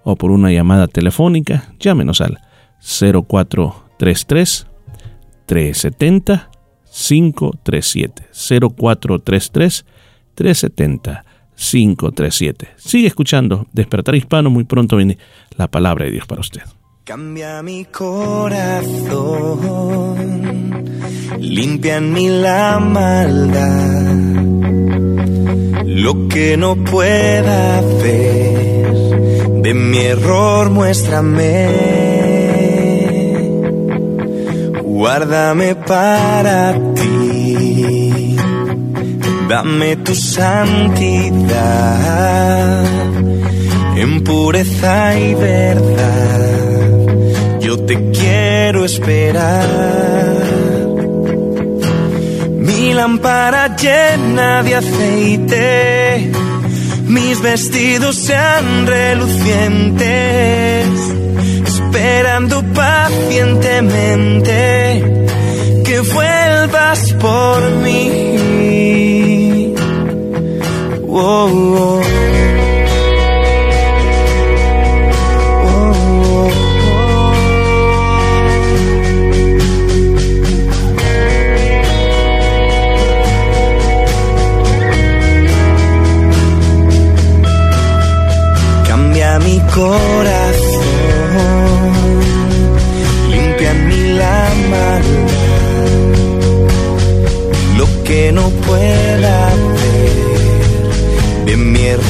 o por una llamada telefónica, llámenos al 0433 370 537 0433 370 537. Sigue escuchando Despertar Hispano, muy pronto viene la palabra de Dios para usted. Cambia mi corazón, limpia en mí la maldad, lo que no pueda ver, de mi error muéstrame, guárdame para ti, dame tu santidad, en pureza y verdad yo te quiero esperar. Mi lámpara llena de aceite, mis vestidos sean relucientes, esperando pacientemente que vuelvas por mí. Oh. Cambia mi corazón, limpia mí la maldad, lo que no pueda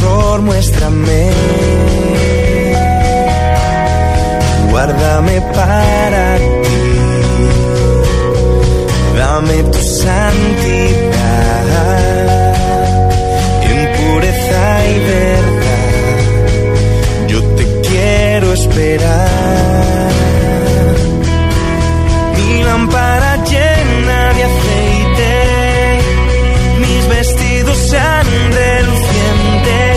error muéstrame, guárdame para ti, dame tu santidad, en pureza y verdad. Yo te quiero esperar. Mi lámpara llena de aceite, mis vestidos sean relucientes,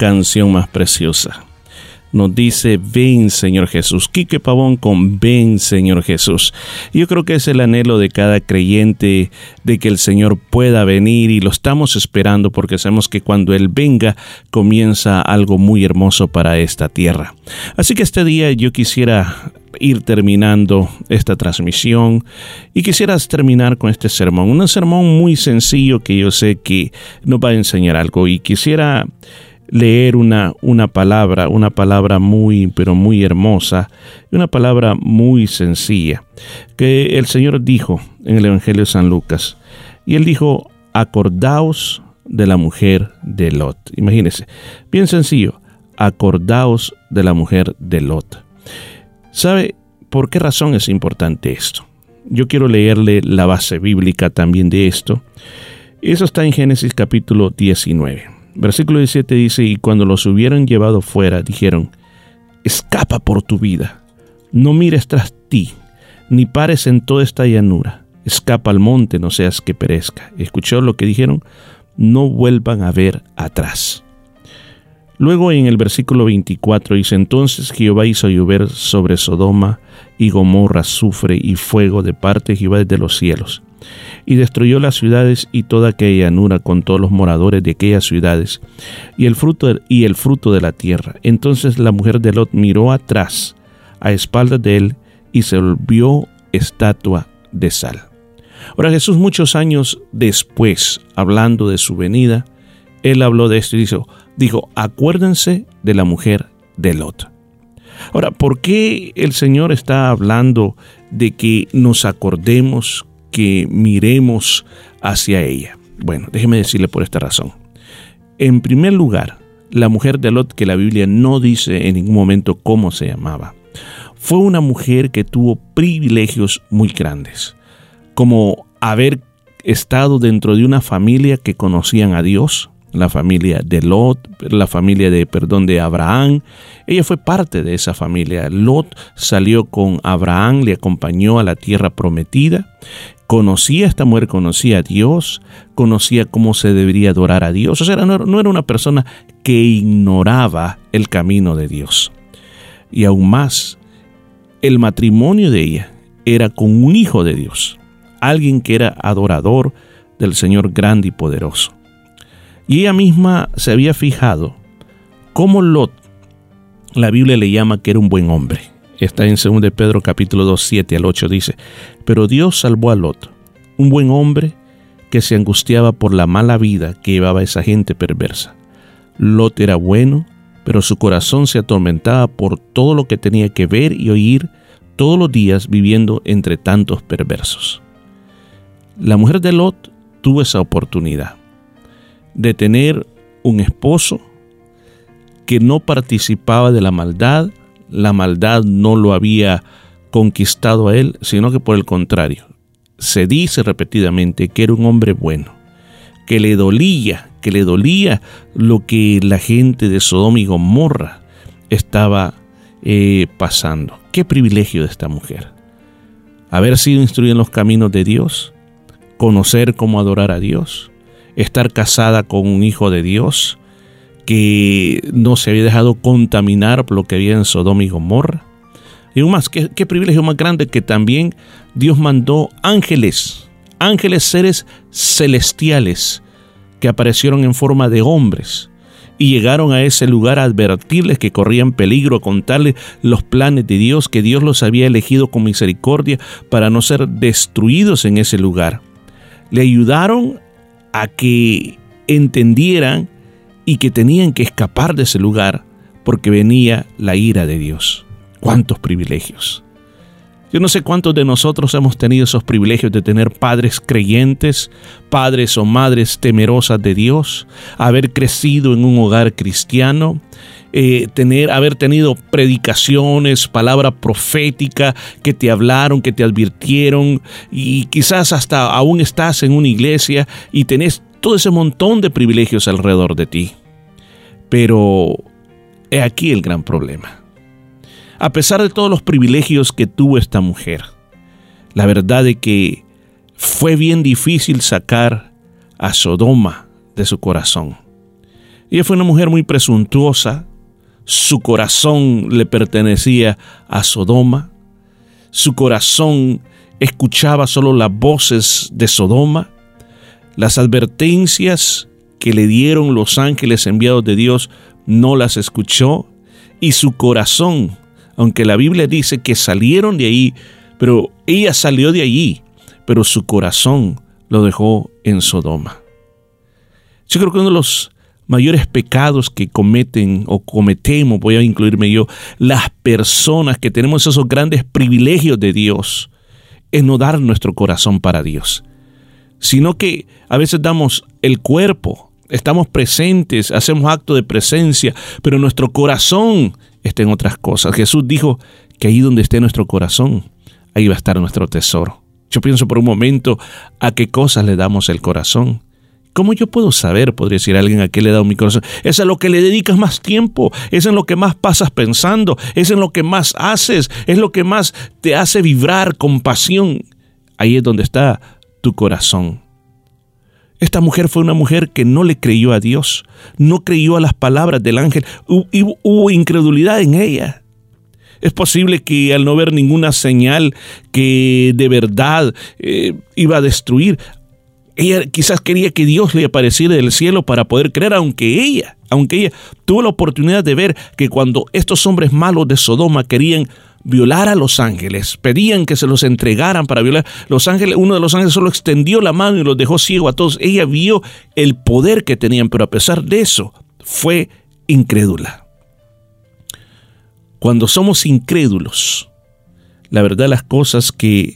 canción más preciosa. Nos dice, ven Señor Jesús. Quique Pavón con ven Señor Jesús. Yo creo que es el anhelo de cada creyente de que el Señor pueda venir y lo estamos esperando porque sabemos que cuando Él venga comienza algo muy hermoso para esta tierra. Así que este día yo quisiera ir terminando esta transmisión y quisieras terminar con este sermón. Un sermón muy sencillo que yo sé que nos va a enseñar algo y quisiera leer una, una palabra, una palabra muy, pero muy hermosa, una palabra muy sencilla, que el Señor dijo en el Evangelio de San Lucas. Y él dijo, acordaos de la mujer de Lot. Imagínense, bien sencillo, acordaos de la mujer de Lot. ¿Sabe por qué razón es importante esto? yo quiero leerle la base bíblica también de esto. Eso está en Génesis capítulo 19. Versículo 17 dice, y cuando los hubieron llevado fuera, dijeron, escapa por tu vida, no mires tras ti, ni pares en toda esta llanura, escapa al monte, no seas que perezca. ¿Escuchó lo que dijeron? No vuelvan a ver atrás. Luego en el versículo 24 dice, entonces Jehová hizo llover sobre Sodoma y Gomorra azufre y fuego de parte de Jehová desde los cielos, y destruyó las ciudades y toda aquella llanura con todos los moradores de aquellas ciudades, y el fruto de, y el fruto de la tierra. Entonces la mujer de Lot miró atrás, a espaldas de él, y se volvió estatua de sal. Ahora Jesús muchos años después, hablando de su venida, él habló de esto y dijo, dijo, acuérdense de la mujer de Lot. Ahora, ¿por qué el Señor está hablando de que nos acordemos, que miremos hacia ella? Bueno, déjeme decirle por esta razón. En primer lugar, la mujer de Lot, que la Biblia no dice en ningún momento cómo se llamaba, fue una mujer que tuvo privilegios muy grandes, como haber estado dentro de una familia que conocían a Dios, la familia de Lot, la familia de, perdón, de Abraham. Ella fue parte de esa familia. Lot salió con Abraham, le acompañó a la tierra prometida. Conocía a esta mujer, conocía a Dios, conocía cómo se debería adorar a Dios. O sea, no, era una persona que ignoraba el camino de Dios. Y aún más, el matrimonio de ella era con un hijo de Dios, alguien que era adorador del Señor grande y poderoso. Y ella misma se había fijado cómo Lot, la Biblia le llama que era un buen hombre. Está en 2 de Pedro capítulo 2, 7 al 8 dice, pero Dios salvó a Lot, un buen hombre que se angustiaba por la mala vida que llevaba esa gente perversa. Lot era bueno, pero su corazón se atormentaba por todo lo que tenía que ver y oír todos los días viviendo entre tantos perversos. La mujer de Lot tuvo esa oportunidad de tener un esposo que no participaba de la maldad, la maldad no lo había conquistado a él, sino que por el contrario, se dice repetidamente que era un hombre bueno, que le dolía, que le dolía lo que la gente de Sodoma y Gomorra estaba eh, pasando. Qué privilegio de esta mujer. Haber sido instruida en los caminos de Dios, conocer cómo adorar a Dios, estar casada con un hijo de Dios que no se había dejado contaminar por lo que había en Sodoma y Gomorra. Y aún más, qué, qué privilegio más grande que también Dios mandó ángeles, ángeles seres celestiales que aparecieron en forma de hombres y llegaron a ese lugar a advertirles que corrían peligro, a contarles los planes de Dios, que Dios los había elegido con misericordia para no ser destruidos en ese lugar. Le ayudaron a que entendieran y que tenían que escapar de ese lugar porque venía la ira de Dios. ¿Cuántos privilegios? Yo no sé cuántos de nosotros hemos tenido esos privilegios de tener padres creyentes, padres o madres temerosas de Dios, haber crecido en un hogar cristiano, eh, tener, haber tenido predicaciones, palabra profética que te hablaron, que te advirtieron y quizás hasta aún estás en una iglesia y tenés todo ese montón de privilegios alrededor de ti. Pero he aquí el gran problema a pesar de todos los privilegios que tuvo esta mujer. La verdad es que fue bien difícil sacar a Sodoma de su corazón. Ella fue una mujer muy presuntuosa, su corazón le pertenecía a Sodoma, su corazón escuchaba solo las voces de Sodoma, las advertencias que le dieron los ángeles enviados de Dios no las escuchó y su corazón aunque la Biblia dice que salieron de ahí, pero ella salió de allí, pero su corazón lo dejó en Sodoma. Yo creo que uno de los mayores pecados que cometen o cometemos, voy a incluirme yo, las personas que tenemos esos grandes privilegios de Dios, es no dar nuestro corazón para Dios, sino que a veces damos el cuerpo, estamos presentes, hacemos acto de presencia, pero nuestro corazón está en otras cosas. Jesús dijo que ahí donde esté nuestro corazón, ahí va a estar nuestro tesoro. Yo pienso por un momento a qué cosas le damos el corazón. ¿Cómo yo puedo saber, podría decir alguien, a qué le he dado mi corazón? Es a lo que le dedicas más tiempo, es en lo que más pasas pensando, es en lo que más haces, es lo que más te hace vibrar con pasión. Ahí es donde está tu corazón. Esta mujer fue una mujer que no le creyó a Dios, no creyó a las palabras del ángel, hubo, incredulidad en ella. Es posible que al no ver ninguna señal que de verdad eh, iba a destruir, ella quizás quería que Dios le apareciera del cielo para poder creer, aunque ella, aunque ella tuvo la oportunidad de ver que cuando estos hombres malos de Sodoma querían violar a los ángeles, pedían que se los entregaran para violar. Los ángeles, uno de los ángeles solo extendió la mano y los dejó ciego a todos. Ella vio el poder que tenían, pero a pesar de eso, fue incrédula. Cuando somos incrédulos, la verdad las cosas que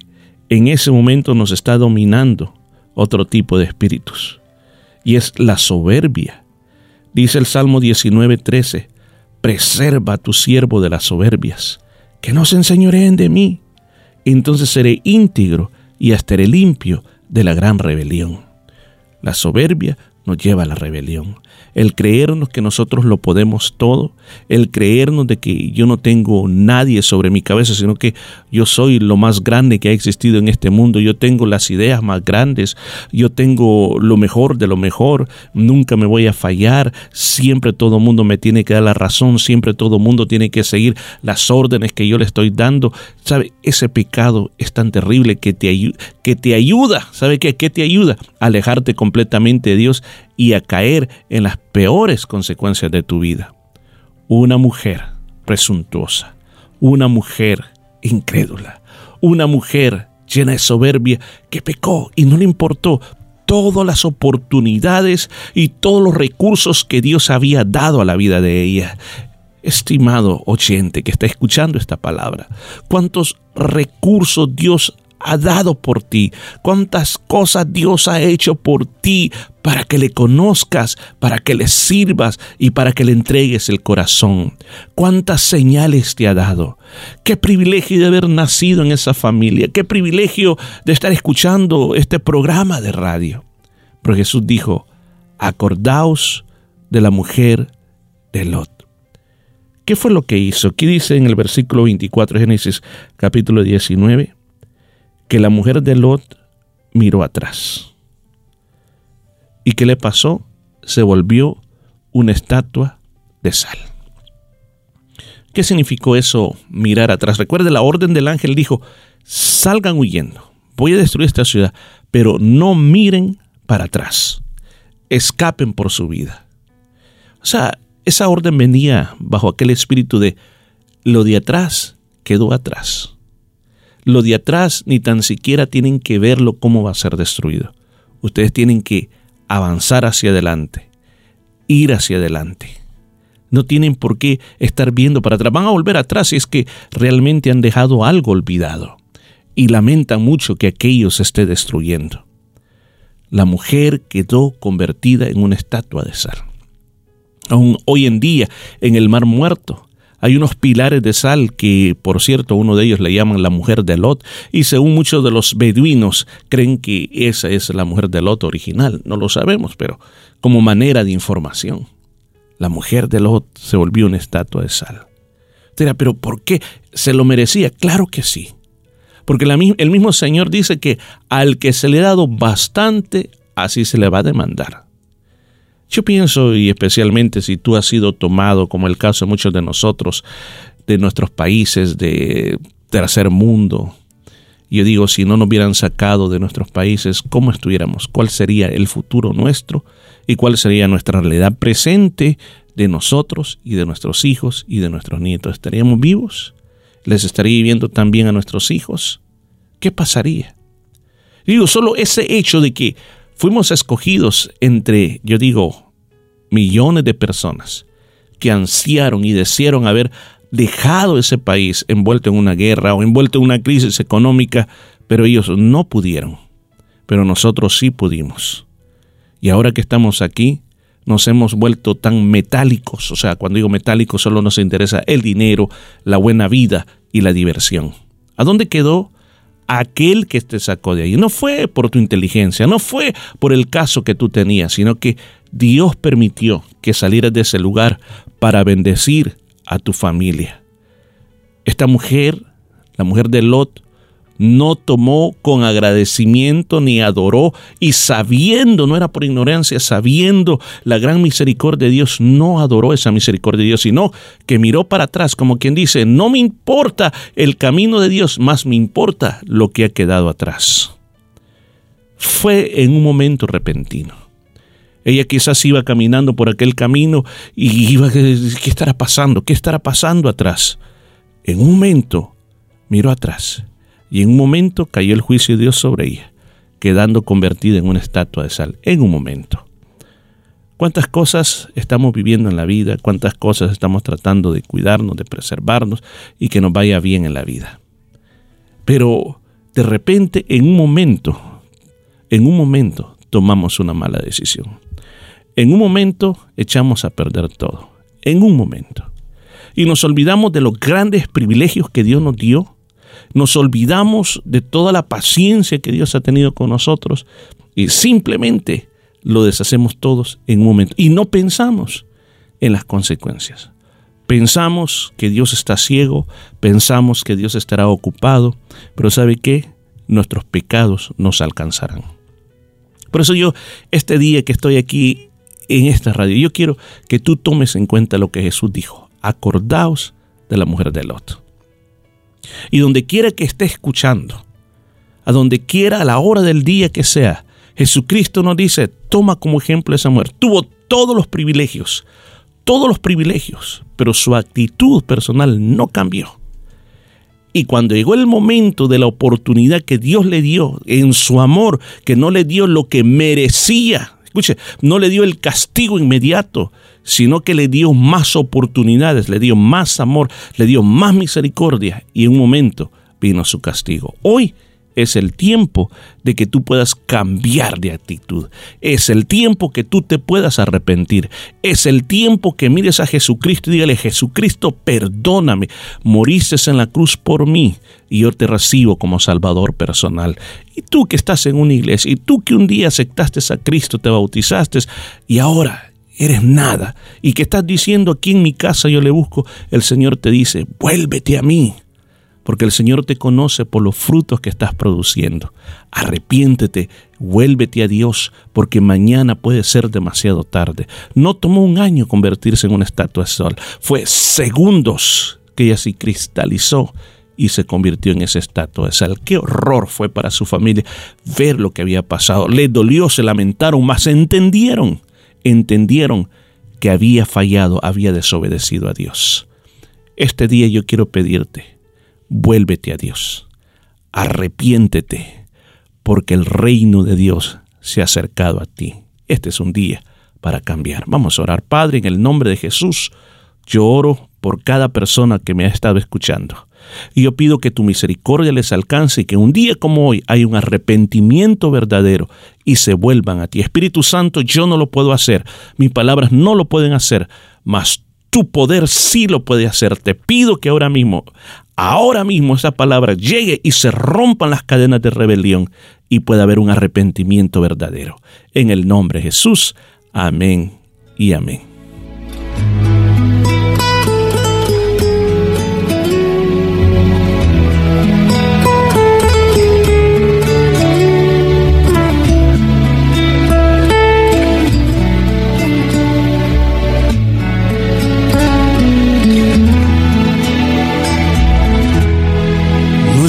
en ese momento nos está dominando otro tipo de espíritus, y es la soberbia. Dice el Salmo 19:13, preserva a tu siervo de las soberbias que no se enseñoreen de mí. Entonces seré íntegro y estaré limpio de la gran rebelión. La soberbia nos lleva a la rebelión el creernos que nosotros lo podemos todo, el creernos de que yo no tengo nadie sobre mi cabeza, sino que yo soy lo más grande que ha existido en este mundo, yo tengo las ideas más grandes, yo tengo lo mejor de lo mejor, nunca me voy a fallar, siempre todo mundo me tiene que dar la razón, siempre todo mundo tiene que seguir las órdenes que yo le estoy dando. ¿Sabe? Ese pecado es tan terrible que te, que te ayuda, ¿sabe qué? ¿Qué te ayuda? Alejarte completamente de Dios y a caer en las peores consecuencias de tu vida. Una mujer presuntuosa, una mujer incrédula, una mujer llena de soberbia que pecó y no le importó todas las oportunidades y todos los recursos que Dios había dado a la vida de ella. Estimado oyente que está escuchando esta palabra, ¿cuántos recursos Dios ha dado por ti, cuántas cosas Dios ha hecho por ti para que le conozcas, para que le sirvas y para que le entregues el corazón. Cuántas señales te ha dado. Qué privilegio de haber nacido en esa familia. Qué privilegio de estar escuchando este programa de radio. Pero Jesús dijo, acordaos de la mujer de Lot. ¿Qué fue lo que hizo? ¿Qué dice en el versículo 24 de Génesis capítulo 19? Que la mujer de Lot miró atrás. ¿Y qué le pasó? Se volvió una estatua de sal. ¿Qué significó eso mirar atrás? Recuerde, la orden del ángel dijo, salgan huyendo, voy a destruir esta ciudad, pero no miren para atrás, escapen por su vida. O sea, esa orden venía bajo aquel espíritu de lo de atrás quedó atrás. Lo de atrás ni tan siquiera tienen que verlo cómo va a ser destruido. Ustedes tienen que avanzar hacia adelante, ir hacia adelante. No tienen por qué estar viendo para atrás. Van a volver atrás si es que realmente han dejado algo olvidado. Y lamentan mucho que aquello se esté destruyendo. La mujer quedó convertida en una estatua de sal. Aún hoy en día, en el Mar Muerto, hay unos pilares de sal que, por cierto, uno de ellos le llaman la mujer de Lot, y según muchos de los beduinos creen que esa es la mujer de Lot original. No lo sabemos, pero como manera de información. La mujer de Lot se volvió una estatua de sal. pero ¿por qué? ¿Se lo merecía? Claro que sí. Porque el mismo Señor dice que al que se le ha dado bastante, así se le va a demandar. Yo pienso, y especialmente si tú has sido tomado, como el caso de muchos de nosotros, de nuestros países de tercer mundo, yo digo, si no nos hubieran sacado de nuestros países, ¿cómo estuviéramos? ¿Cuál sería el futuro nuestro? ¿Y cuál sería nuestra realidad presente de nosotros y de nuestros hijos y de nuestros nietos? ¿Estaríamos vivos? ¿Les estaría viviendo también a nuestros hijos? ¿Qué pasaría? Digo, solo ese hecho de que fuimos escogidos entre, yo digo, millones de personas que ansiaron y desearon haber dejado ese país envuelto en una guerra o envuelto en una crisis económica, pero ellos no pudieron. Pero nosotros sí pudimos. Y ahora que estamos aquí, nos hemos vuelto tan metálicos. O sea, cuando digo metálicos solo nos interesa el dinero, la buena vida y la diversión. ¿A dónde quedó aquel que te sacó de ahí. No fue por tu inteligencia, no fue por el caso que tú tenías, sino que Dios permitió que salieras de ese lugar para bendecir a tu familia. Esta mujer, la mujer de Lot, no tomó con agradecimiento ni adoró y sabiendo, no era por ignorancia, sabiendo la gran misericordia de Dios, no adoró esa misericordia de Dios, sino que miró para atrás como quien dice, no me importa el camino de Dios, más me importa lo que ha quedado atrás. Fue en un momento repentino. Ella quizás iba caminando por aquel camino y iba, ¿qué estará pasando? ¿Qué estará pasando atrás? En un momento miró atrás y en un momento cayó el juicio de Dios sobre ella, quedando convertida en una estatua de sal, en un momento. ¿Cuántas cosas estamos viviendo en la vida? ¿Cuántas cosas estamos tratando de cuidarnos, de preservarnos y que nos vaya bien en la vida? Pero de repente, en un momento, en un momento tomamos una mala decisión. En un momento echamos a perder todo. En un momento. Y nos olvidamos de los grandes privilegios que Dios nos dio nos olvidamos de toda la paciencia que Dios ha tenido con nosotros y simplemente lo deshacemos todos en un momento. Y no pensamos en las consecuencias. Pensamos que Dios está ciego, pensamos que Dios estará ocupado, pero ¿sabe qué? Nuestros pecados nos alcanzarán. Por eso yo, este día que estoy aquí en esta radio, yo quiero que tú tomes en cuenta lo que Jesús dijo. Acordaos de la mujer de Lot. Y donde quiera que esté escuchando, a donde quiera a la hora del día que sea, Jesucristo nos dice, toma como ejemplo esa mujer. Tuvo todos los privilegios, todos los privilegios, pero su actitud personal no cambió. Y cuando llegó el momento de la oportunidad que Dios le dio en su amor, que no le dio lo que merecía, escuche, no le dio el castigo inmediato, sino que le dio más oportunidades, le dio más amor, le dio más misericordia y en un momento vino su castigo. Hoy es el tiempo de que tú puedas cambiar de actitud. Es el tiempo que tú te puedas arrepentir. Es el tiempo que mires a Jesucristo y dígale, Jesucristo, perdóname. Moriste en la cruz por mí y yo te recibo como Salvador personal. Y tú que estás en una iglesia, y tú que un día aceptaste a Cristo, te bautizaste y ahora eres nada y que estás diciendo aquí en mi casa yo le busco, el Señor te dice, vuélvete a mí, porque el Señor te conoce por los frutos que estás produciendo. Arrepiéntete, vuélvete a Dios, porque mañana puede ser demasiado tarde. No tomó un año convertirse en una estatua de sol, fue segundos que ella se cristalizó y se convirtió en esa estatua de sal. Qué horror fue para su familia ver lo que había pasado. Le dolió, se lamentaron, mas entendieron entendieron que había fallado, había desobedecido a Dios. Este día yo quiero pedirte, vuélvete a Dios, arrepiéntete, porque el reino de Dios se ha acercado a ti. Este es un día para cambiar. Vamos a orar, Padre, en el nombre de Jesús. Yo oro por cada persona que me ha estado escuchando. Y yo pido que tu misericordia les alcance y que un día como hoy hay un arrepentimiento verdadero y se vuelvan a ti. Espíritu Santo, yo no lo puedo hacer, mis palabras no lo pueden hacer, mas tu poder sí lo puede hacer. Te pido que ahora mismo, ahora mismo esa palabra llegue y se rompan las cadenas de rebelión y pueda haber un arrepentimiento verdadero. En el nombre de Jesús, amén y amén.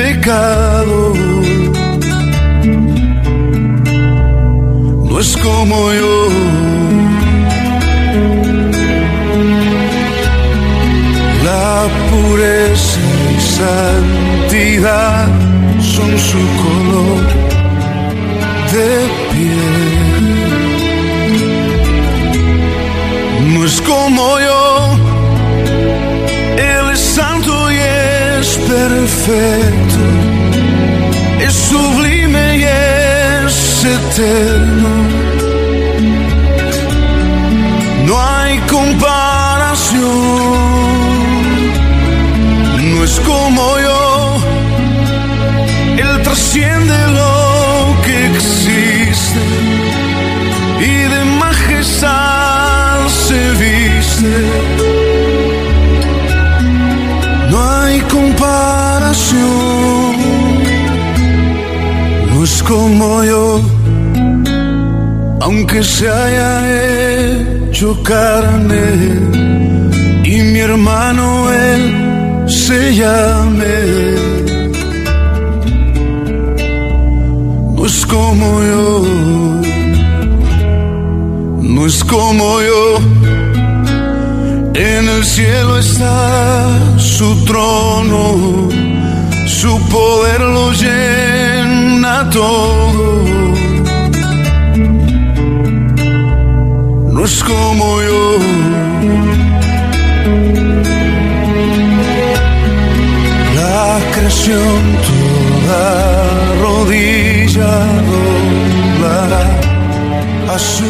pecado. No es como yo. La pureza y santidad son su color perfecto, es sublime y es eterno. No hay comparación, no es como yo, Él trasciende como yo, aunque se haya hecho carne y mi hermano él se llame. No es como yo, no es como yo. En el cielo está su trono, su poder lo llena todo. No es como yo. La creación toda rodilla doblará a sus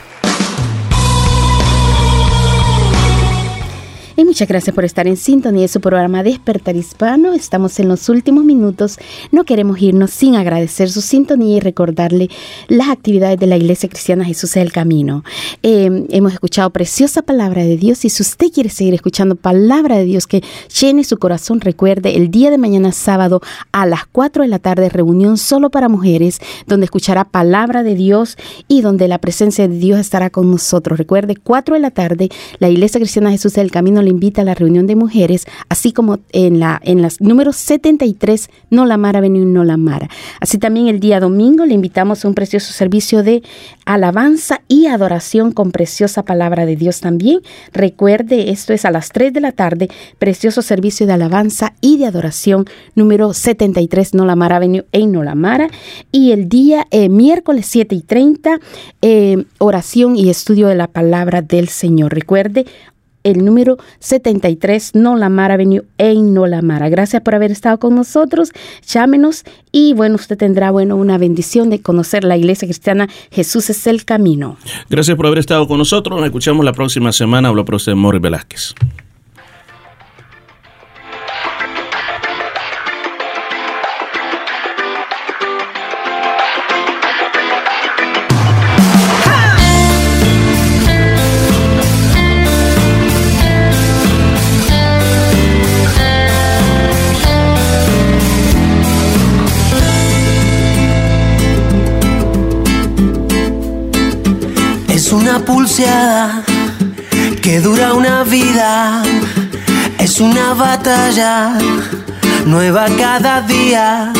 Y muchas gracias por estar en sintonía de su programa Despertar Hispano. Estamos en los últimos minutos. No queremos irnos sin agradecer su sintonía y recordarle las actividades de la Iglesia Cristiana Jesús es el Camino. Eh, hemos escuchado preciosa palabra de Dios y si usted quiere seguir escuchando palabra de Dios que llene su corazón, recuerde el día de mañana sábado a las 4 de la tarde reunión solo para mujeres donde escuchará palabra de Dios y donde la presencia de Dios estará con nosotros. Recuerde 4 de la tarde la Iglesia Cristiana Jesús es el Camino invita a la reunión de mujeres, así como en la en las números 73 No la Mara Avenue No la Mara. Así también el día domingo le invitamos a un precioso servicio de alabanza y adoración con preciosa palabra de Dios también. Recuerde, esto es a las 3 de la tarde, precioso servicio de alabanza y de adoración número 73 No la Mara Avenue en No la Mara. Y el día eh, miércoles 7 y 30, eh, oración y estudio de la palabra del Señor. Recuerde, el número 73 Nolamara Avenue en Nolamara. Gracias por haber estado con nosotros. Llámenos y bueno, usted tendrá bueno una bendición de conocer la iglesia cristiana Jesús es el camino. Gracias por haber estado con nosotros. Nos escuchamos la próxima semana. Hablo por usted, Morris Velázquez. Pulseada que dura una vida. Es una batalla nueva cada día.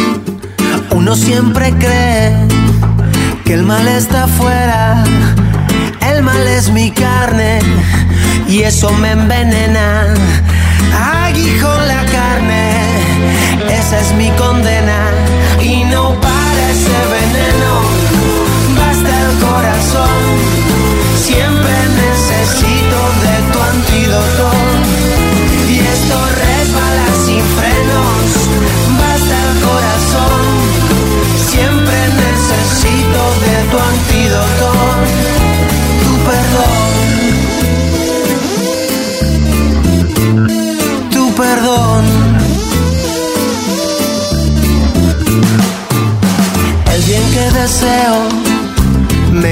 Uno siempre cree que el mal está afuera. El mal es mi carne y eso me envenena. Aguijón la carne, esa es mi condena. Y no para ese veneno, basta el corazón.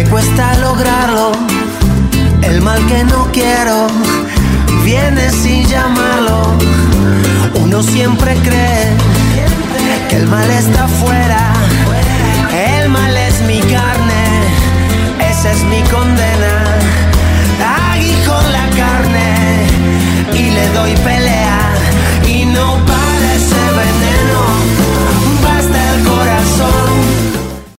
Cuesta lograrlo. El mal que no quiero viene sin llamarlo. Uno siempre cree que el mal está afuera. El mal es mi carne, esa es mi condena. Aguijo la carne y le doy pelea.